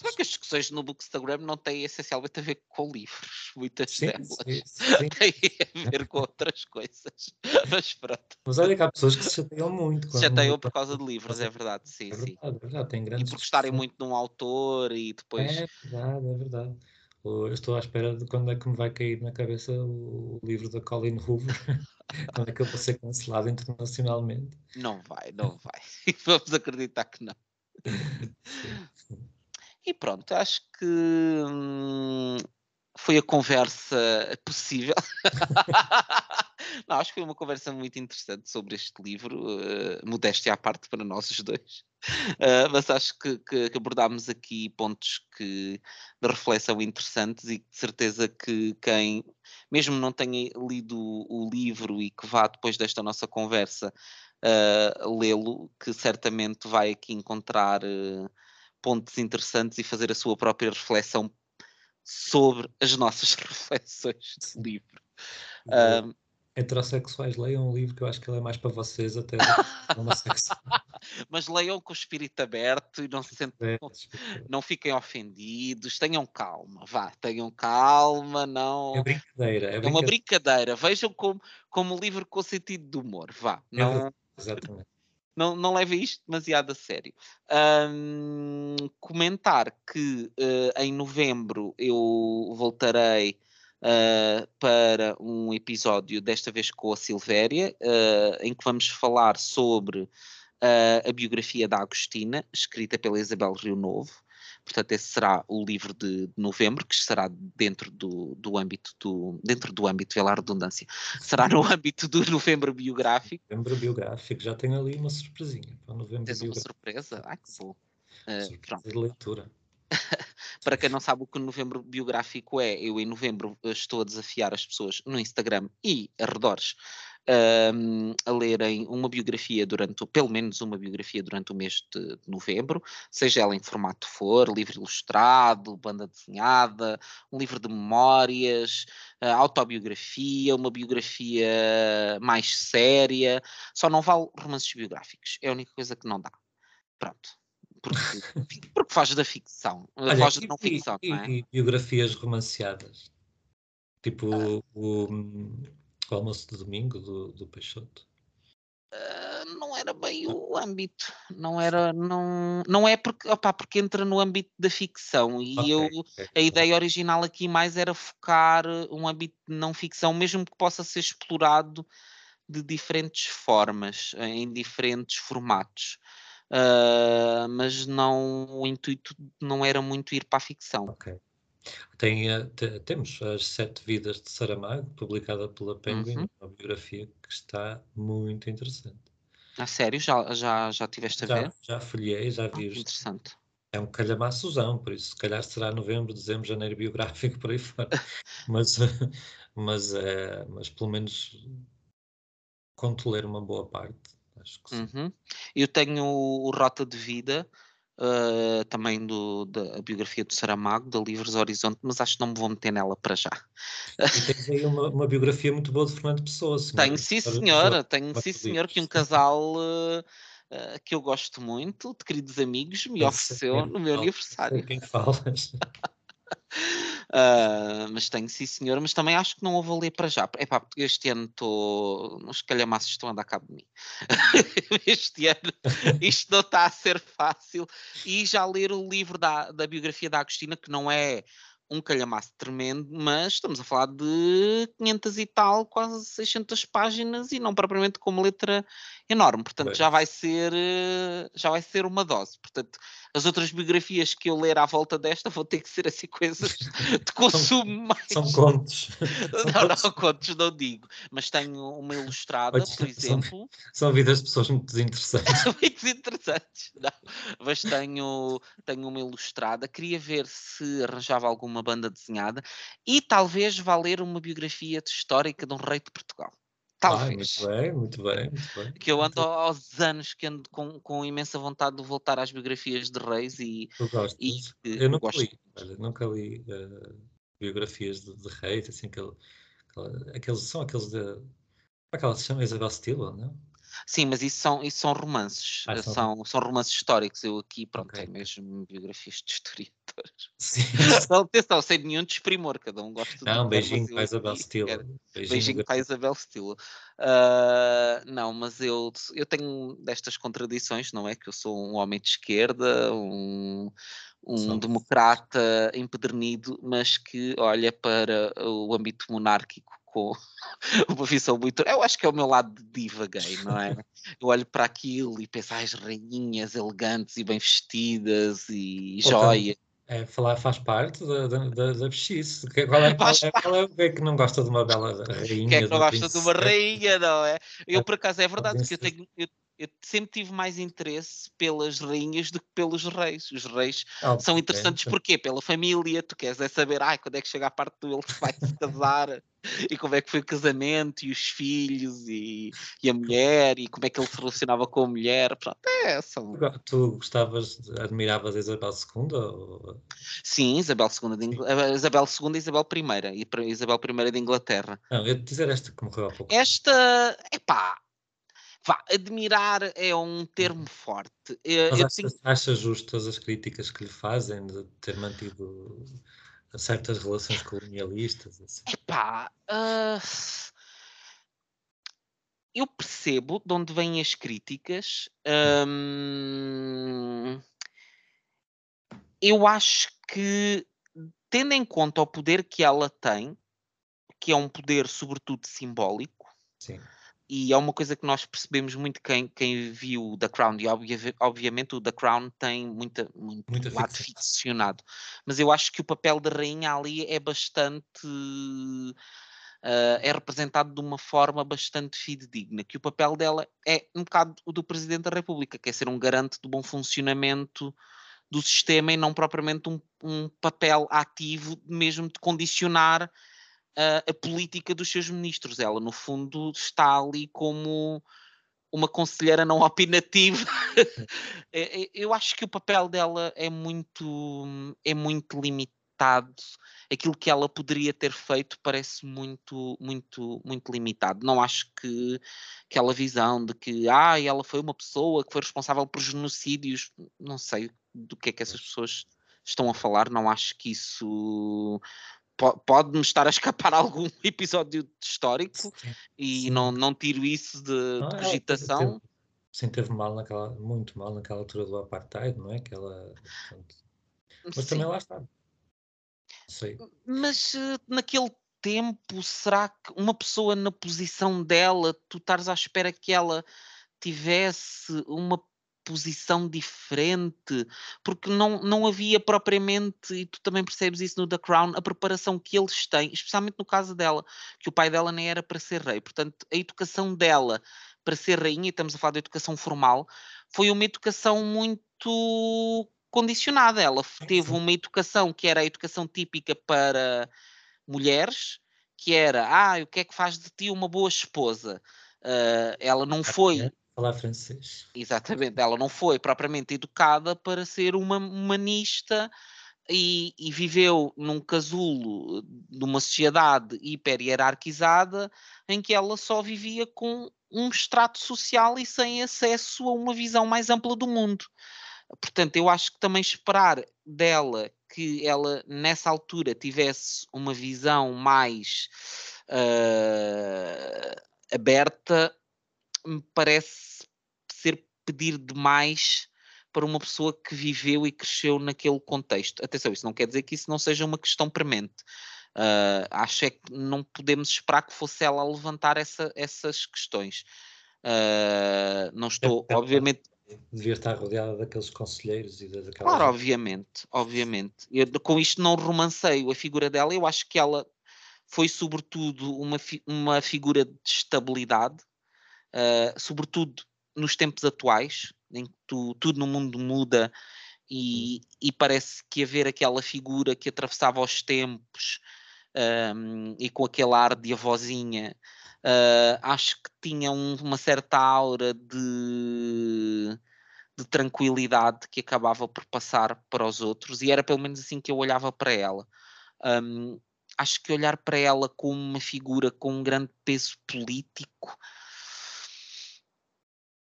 se bem que as discussões no Bookstagram não têm essencialmente a ver com livros, muitas sim, delas sim, sim. têm a ver com outras coisas. Mas pronto. Mas olha que há pessoas que se chateiam muito. Se chateiam por causa de livros, é verdade, sim, é sim. Verdade, é verdade, tem grandes e por gostarem muito de um autor e depois. É verdade, é verdade. Eu estou à espera de quando é que me vai cair na cabeça o livro da Colin Hoover. quando é que eu vou ser cancelado internacionalmente? Não vai, não vai. Vamos acreditar que não. Sim. E pronto, acho que hum, foi a conversa possível. Não, acho que foi uma conversa muito interessante sobre este livro, uh, modéstia à parte para nós os dois. Uh, mas acho que, que, que, abordámos aqui pontos que, de reflexão interessantes e de certeza que quem, mesmo não tenha lido o, livro e que vá depois desta nossa conversa uh, lê-lo, que certamente vai aqui encontrar uh, pontos interessantes e fazer a sua própria reflexão sobre as nossas reflexões de livro. Um, Heterossexuais leiam um livro que eu acho que ele é mais para vocês até Mas leiam com o espírito aberto e não se sentem, não, não fiquem ofendidos, tenham calma, vá, tenham calma, não. É brincadeira. É, brincadeira. é uma brincadeira. Vejam como, como livro com sentido de humor, vá. É não... É, exatamente não, não levem isto demasiado a sério. Um, comentar que uh, em novembro eu voltarei uh, para um episódio, desta vez com a Silvéria, uh, em que vamos falar sobre a biografia da Agostina, escrita pela Isabel Rio Novo. Portanto, esse será o livro de, de novembro, que estará dentro do, do âmbito do dentro do âmbito, pela redundância, será no âmbito do novembro biográfico. Novembro biográfico, já tenho ali uma surpresinha para novembro Tens biográfico. uma surpresa? Ah, que bom. Uh, pronto. de leitura. para quem não sabe o que o novembro biográfico é, eu em novembro eh, estou a desafiar as pessoas no Instagram e arredores um, a lerem uma biografia durante, pelo menos uma biografia durante o mês de, de, novembro, seja ela em formato for, livro ilustrado, banda desenhada, um livro de memórias, uh, autobiografia, uma biografia mais séria, só não vale romances biográficos, é a única coisa que não dá. Pronto. Porque, porque faz da ficção, Olha, foge da não ficção, e, não é? E biografias romanceadas. Tipo, ah. o, o almoço de domingo do, do Peixoto? Uh, não era bem o âmbito, não era, não, não é porque, opa, porque entra no âmbito da ficção e okay, eu, okay. a ideia original aqui mais era focar um âmbito de não ficção, mesmo que possa ser explorado de diferentes formas, em diferentes formatos. Uh, mas não, o intuito não era muito ir para a ficção. Ok. Tem, eh, temos As Sete Vidas de Saramago, publicada pela Penguin, uhum. uma biografia que está muito interessante. A sério? Já, já, já tiveste a Já, ver? já folhei, já Ah, vi. os- interessante. É um calhamaçozão, por isso se calhar será novembro, dezembro, janeiro biográfico por aí fora. Mas, mas, é, mas pelo menos conto ler uma boa parte. Acho que sim. Uhum. Eu tenho o Rota de Vida, eh, também do, da biografia do Saramago, da Livros Horizonte, mas acho que não me vou meter nela para já. E tens aí uma, uma biografia muito boa de Fernando Pessoa, senhora. Tenho, sim Senhora tenho sim senhor que um casal eh, eh, que eu gosto muito, de queridos amigos, me ofereceu quem no meu aniversário. Sei quem falas. Ah, mas tenho sim senhor, mas também acho que não vou ler para já. Epá, porque este ano estou. Os calhamaços estão a dar cabo de mim. este ano isto não está a ser fácil. E já ler o livro da, da biografia da Agostina, que não é um calhamaço tremendo, mas estamos a falar de 500 e tal, quase 600 páginas e não propriamente com uma letra enorme. Portanto, já vai ser já vai ser uma dose. Portanto, as outras biografias que eu ler à volta desta vão ter que ser assim coisas de consumo mais. São contos. São Não, contos. não, contos não digo, mas tenho uma ilustrada, Olha, por são- exemplo, São vidas de pessoas muito desinteressantes. muito interessantes. Não, mas tenho, tenho uma ilustrada. Queria ver se arranjava alguma banda desenhada e talvez vá ler uma biografia de histórica de um rei de Portugal. Ah, Talvez. muito bem, muito bem, muito bem. que eu ando aos anos que ando com, com imensa vontade de voltar às biografias de reis e, Tu gostas? e Eu nunca gosto. li, olha, nunca li eh, biografias de, de reis, assim, aquele, aquela- aqueles, são aqueles de. Como é que ela se chama? Isabel Stila, não? Sim, mas isso são, isso são romances, Ah, são- são, são romances históricos. Eu aqui, pronto, Ok, é mesmo biografias de historiadores. Sim. Não, atenção, sem nenhum desprimor, cada um gosta do Não, que quer, beijinho para a Isabel Stila. Beijinho, para a Isabel Stila. Ah, não, mas eu, eu tenho destas contradições, não é? Que eu sou um homem de esquerda, um, um democrata empedernido, mas que olha para o âmbito monárquico com uma visão muito. Eu acho que é o meu lado de diva gay, não é? Eu olho para aquilo e penso, as rainhas elegantes e bem vestidas e Portanto, joias. É, falar faz parte da, da, da, da bexice. Que- Qual é, qual, é, qual é o que é que não gosta de uma bela rainha? Quem é que não gosta de uma rainha, não é? Eu, por acaso, é verdade que eu, tenho, eu, eu sempre tive mais interesse pelas rainhas do que pelos reis. Os reis Ah, são interessantes porquê? Pela família, tu queres é saber ai, quando é que chega a parte do ele vai se casar e como é que foi o casamento e os filhos e, e a mulher e como é que ele se relacionava com a mulher. Pronto, é, são... Tu go- Tu gostavas, admiravas a Isabel II? Ou... Sim, Isabel II, de Ingl... Isabel II e Isabel I, e Isabel I de Inglaterra. Não, eu dizer esta que morreu há pouco. Esta, epá, vá, admirar é um termo forte. Eu, Mas achas, tenho- achas justas as críticas que lhe fazem de ter mantido certas relações colonialistas? Assim? epá, ah, eu percebo de onde vêm as críticas. hum, eu acho que, tendo em conta o poder que ela tem, que é um poder sobretudo simbólico, Sim. E é uma coisa que nós percebemos muito quem, quem viu The Crown, e obvia- obviamente o The Crown tem muita, muito Muita lado ficção. ficcionado, mas eu acho que o papel da rainha ali é bastante. ah, é representado de uma forma bastante fidedigna, que o papel dela é um bocado o do Presidente da República, que é ser um garante do bom funcionamento do sistema e não propriamente um, um papel ativo mesmo de condicionar a, a política dos seus ministros. Ela, no fundo, está ali como uma conselheira não opinativa. É- é- Eu acho que o papel dela é muito, é muito limitado. Aquilo que ela poderia ter feito parece muito, muito, muito limitado. Não acho que aquela visão de que ah, ela foi uma pessoa que foi responsável por genocídios, não sei do que é que essas pessoas estão a falar, não acho que isso pode-me estar a escapar algum episódio histórico Sim. e Sim. não, não tiro isso de, Não, de ela teve- cogitação. teve- Sim, teve mal naquela, muito mal naquela altura do apartheid, não é? Que ela, portanto, mas também lá está. Sei. mas eh, naquele tempo, será que uma pessoa na posição dela, tu estares à espera que ela tivesse uma posição diferente? Porque não, não havia propriamente, e tu também percebes isso no The Crown, a preparação que eles têm, especialmente no caso dela, que o pai dela nem era para ser rei. Portanto, a educação dela para ser rainha, e estamos a falar de educação formal, foi uma educação muito condicionada. Ela teve uma educação que era a educação típica para mulheres, que era, ah, o que é que faz de ti uma boa esposa? Uh, ela não foi falar francês. Exatamente, ela não foi propriamente educada para ser uma humanista e, e viveu num casulo numa sociedade hiper hierarquizada em que ela só vivia com um extrato social e sem acesso a uma visão mais ampla do mundo. Portanto, eu acho que também esperar dela que ela nessa altura tivesse uma visão mais uh, aberta me parece ser pedir demais para uma pessoa que viveu e cresceu naquele contexto. Atenção, isso não quer dizer que isso não seja uma questão premente. Uh, acho é que não podemos esperar que fosse ela a levantar essa, essas questões. Uh, não estou, é, é, obviamente. Devia estar rodeada daqueles conselheiros e daquelas. Claro, obviamente, obviamente. Eu, com isto não romanceio a figura dela, eu acho que ela foi sobretudo uma, fi uma figura de estabilidade, uh, sobretudo nos tempos atuais, em que tu, tudo no mundo muda e, e, parece que haver aquela figura que atravessava os tempos um, e com aquele ar de avózinha, uh, acho que tinha um, uma certa aura de, de tranquilidade que acabava por passar para os outros e era pelo menos assim que eu olhava para ela. Um, acho que olhar para ela como uma figura com um grande peso político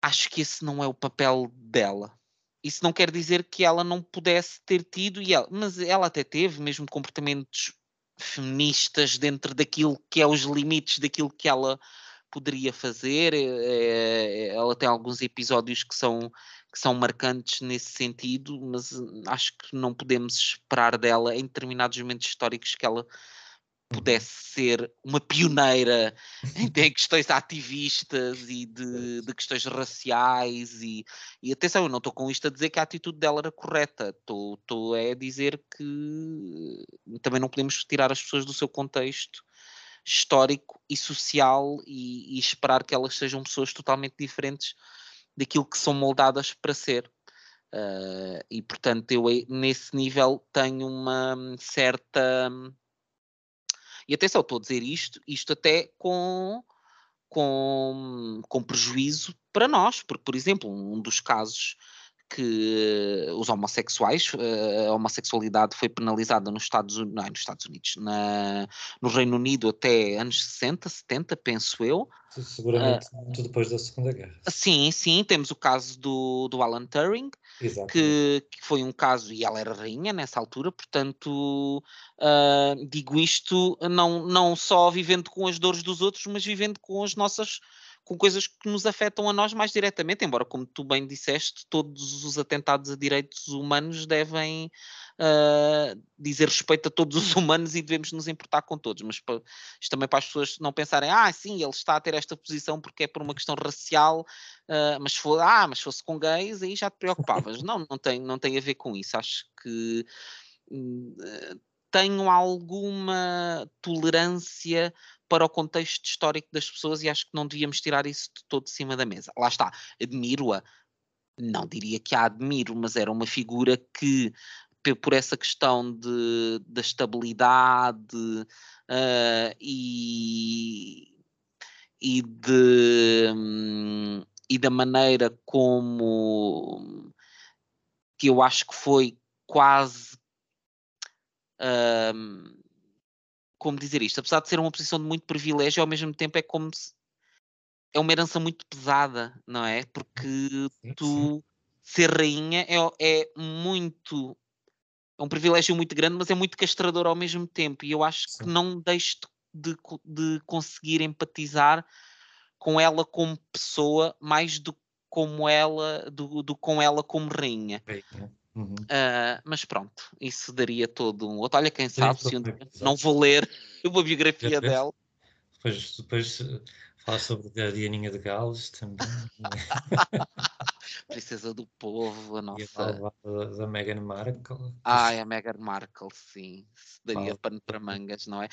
acho que esse não é o papel dela. Isso não quer dizer que ela não pudesse ter tido, e ela, mas ela até teve mesmo comportamentos feministas dentro daquilo que é os limites daquilo que ela poderia fazer. É, ela tem alguns episódios que são, que são marcantes nesse sentido, mas acho que não podemos esperar dela em determinados momentos históricos que ela pudesse ser uma pioneira em, em questões ativistas e de, de questões raciais e, e, atenção, eu não estou com isto a dizer que a atitude dela era correta, estou é a dizer que também não podemos tirar as pessoas do seu contexto histórico e social e, e esperar que elas sejam pessoas totalmente diferentes daquilo que são moldadas para ser. Uh, e portanto eu nesse nível tenho uma certa e atenção, estou a dizer isto, isto até com, com, com prejuízo para nós, porque, por exemplo, um dos casos que os homossexuais, eh, a homossexualidade foi penalizada nos Estados, não, nos Estados Unidos, na, no Reino Unido até anos 60, 70, penso eu. Seguramente uh, depois da Segunda Guerra. Sim, sim, temos o caso do, do Alan Turing, que, que, foi um caso, e ela era rainha nessa altura, portanto, uh, digo isto não, não só vivendo com as dores dos outros, mas vivendo com as nossas com coisas que nos afetam a nós mais diretamente, embora, como tu bem disseste, todos os atentados a direitos humanos devem uh, dizer respeito a todos os humanos e devemos nos importar com todos, mas para, isto também para as pessoas não pensarem, ah, sim, ele está a ter esta posição porque é por uma questão racial, uh, mas, for, ah, mas fosse com gays, aí já te preocupavas. não, não tem, não tem a ver com isso, acho que... Uh, tenho alguma tolerância para o contexto histórico das pessoas e acho que não devíamos tirar isso de todo de cima da mesa. Lá está, admiro-a, não diria que a admiro, mas era uma figura que, por essa questão de, da estabilidade uh, e, e, de, um, e da maneira como que eu acho que foi quase. Um, como dizer isto, apesar de ser uma posição de muito privilégio, ao mesmo tempo é como se é uma herança muito pesada, não é? Porque tu ser rainha é, é muito é um privilégio muito grande, mas é muito castrador ao mesmo tempo. E eu acho Sim. que não deixo de, de conseguir empatizar com ela como pessoa mais do como ela do, do com ela como rainha. Uhum. Uh, mas pronto, isso daria todo um outro. Olha, quem sabe se um dia não vou ler uma biografia dela. Depois, depois eh, falar sobre a Dianinha de Gales também. princesa do povo, a E a nossa. malvada da Meghan Markle. Ai, a Meghan Markle, sim. Daria Fala. pano para mangas, não é?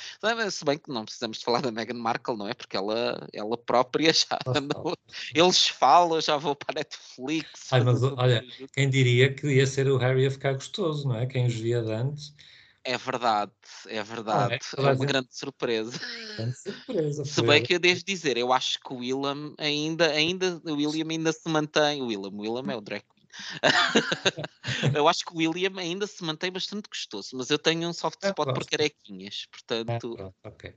Se bem que não precisamos de falar da Meghan Markle, não é? Porque ela, ela própria já fala. Eles falam, já vou para a Netflix. Ai, mas olha. Quem diria que ia ser o Harry a ficar gostoso, não é? Quem os via de antes. É verdade, é verdade. toda é a uma grande surpresa. Grande surpresa. Se bem que eu devo dizer, eu acho que o William ainda, ainda, o William ainda se mantém. O William, o William é o drag queen. eu acho que o William ainda se mantém bastante gostoso, mas eu tenho um soft Eu spot por gosto. carequinhas, Ah, portanto. pronto, ok.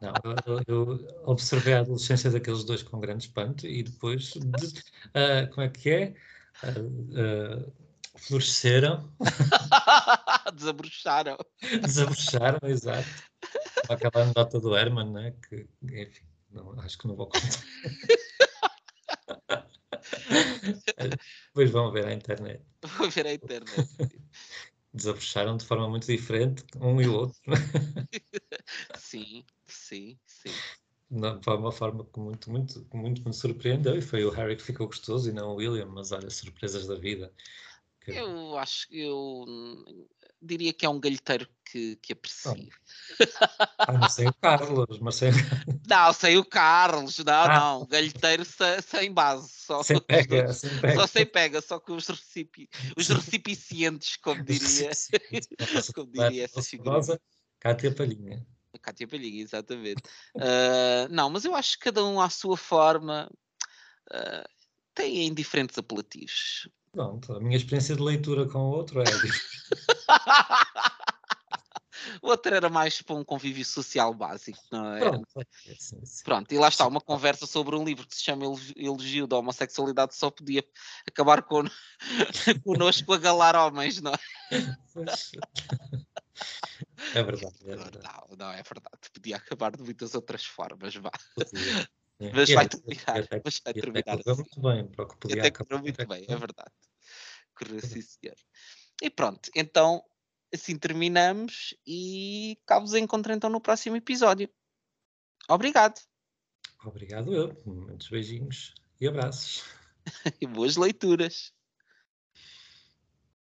Não, eu, eu- observei a adolescência daqueles dois com grande espanto e depois, de- ah, como é que é? Ah, ah, floresceram, Desabrocharam. desabrocharam, exato. Aquela anedota do Herman, né? Que, enfim, não, acho que não vou contar. Depois vão ver à internet. Vou ver a internet. Desabrocharam de forma muito diferente, um e o outro, Sim, sim, sim. Não, foi uma forma que muito, muito, muito me surpreendeu e foi o Harry que ficou gostoso e não o William, mas olha, surpresas da vida. Eu acho que eu diria que é um galheteiro que, que aprecio. Ah, não sei o Carlos, mas sem, Não, sem o Carlos, não, Ah. não. Galheteiro sem, sem base. Só, sem pega, sem pega. Só sem pega, só com os, recipi... os recipientes, como diria, como diria essa figura. Cátia Palhinha. Cátia Palhinha, exatamente. Ah, não, mas eu acho que cada um à sua forma ah, tem diferentes apelativos. Pronto, a minha experiência de leitura com o outro é o outro era mais para um convívio social básico, não é? Pronto, sim, sim. Pronto, e lá está, uma conversa sobre um livro que se chama Elogio- da Homossexualidade só podia acabar con... connosco a galar homens, não é? É verdade, é verdade. Não, não é verdade. Podia acabar de muitas outras formas, vá. É. Mas vai até- terminar, até- mas vai até terminar correu assim. muito bem para o que podia até correu muito até bem, é verdade. Correu sim, senhor. E pronto, então assim terminamos e cá vos encontro então no próximo episódio. Obrigado Obrigado eu. Muitos beijinhos e abraços. e boas leituras.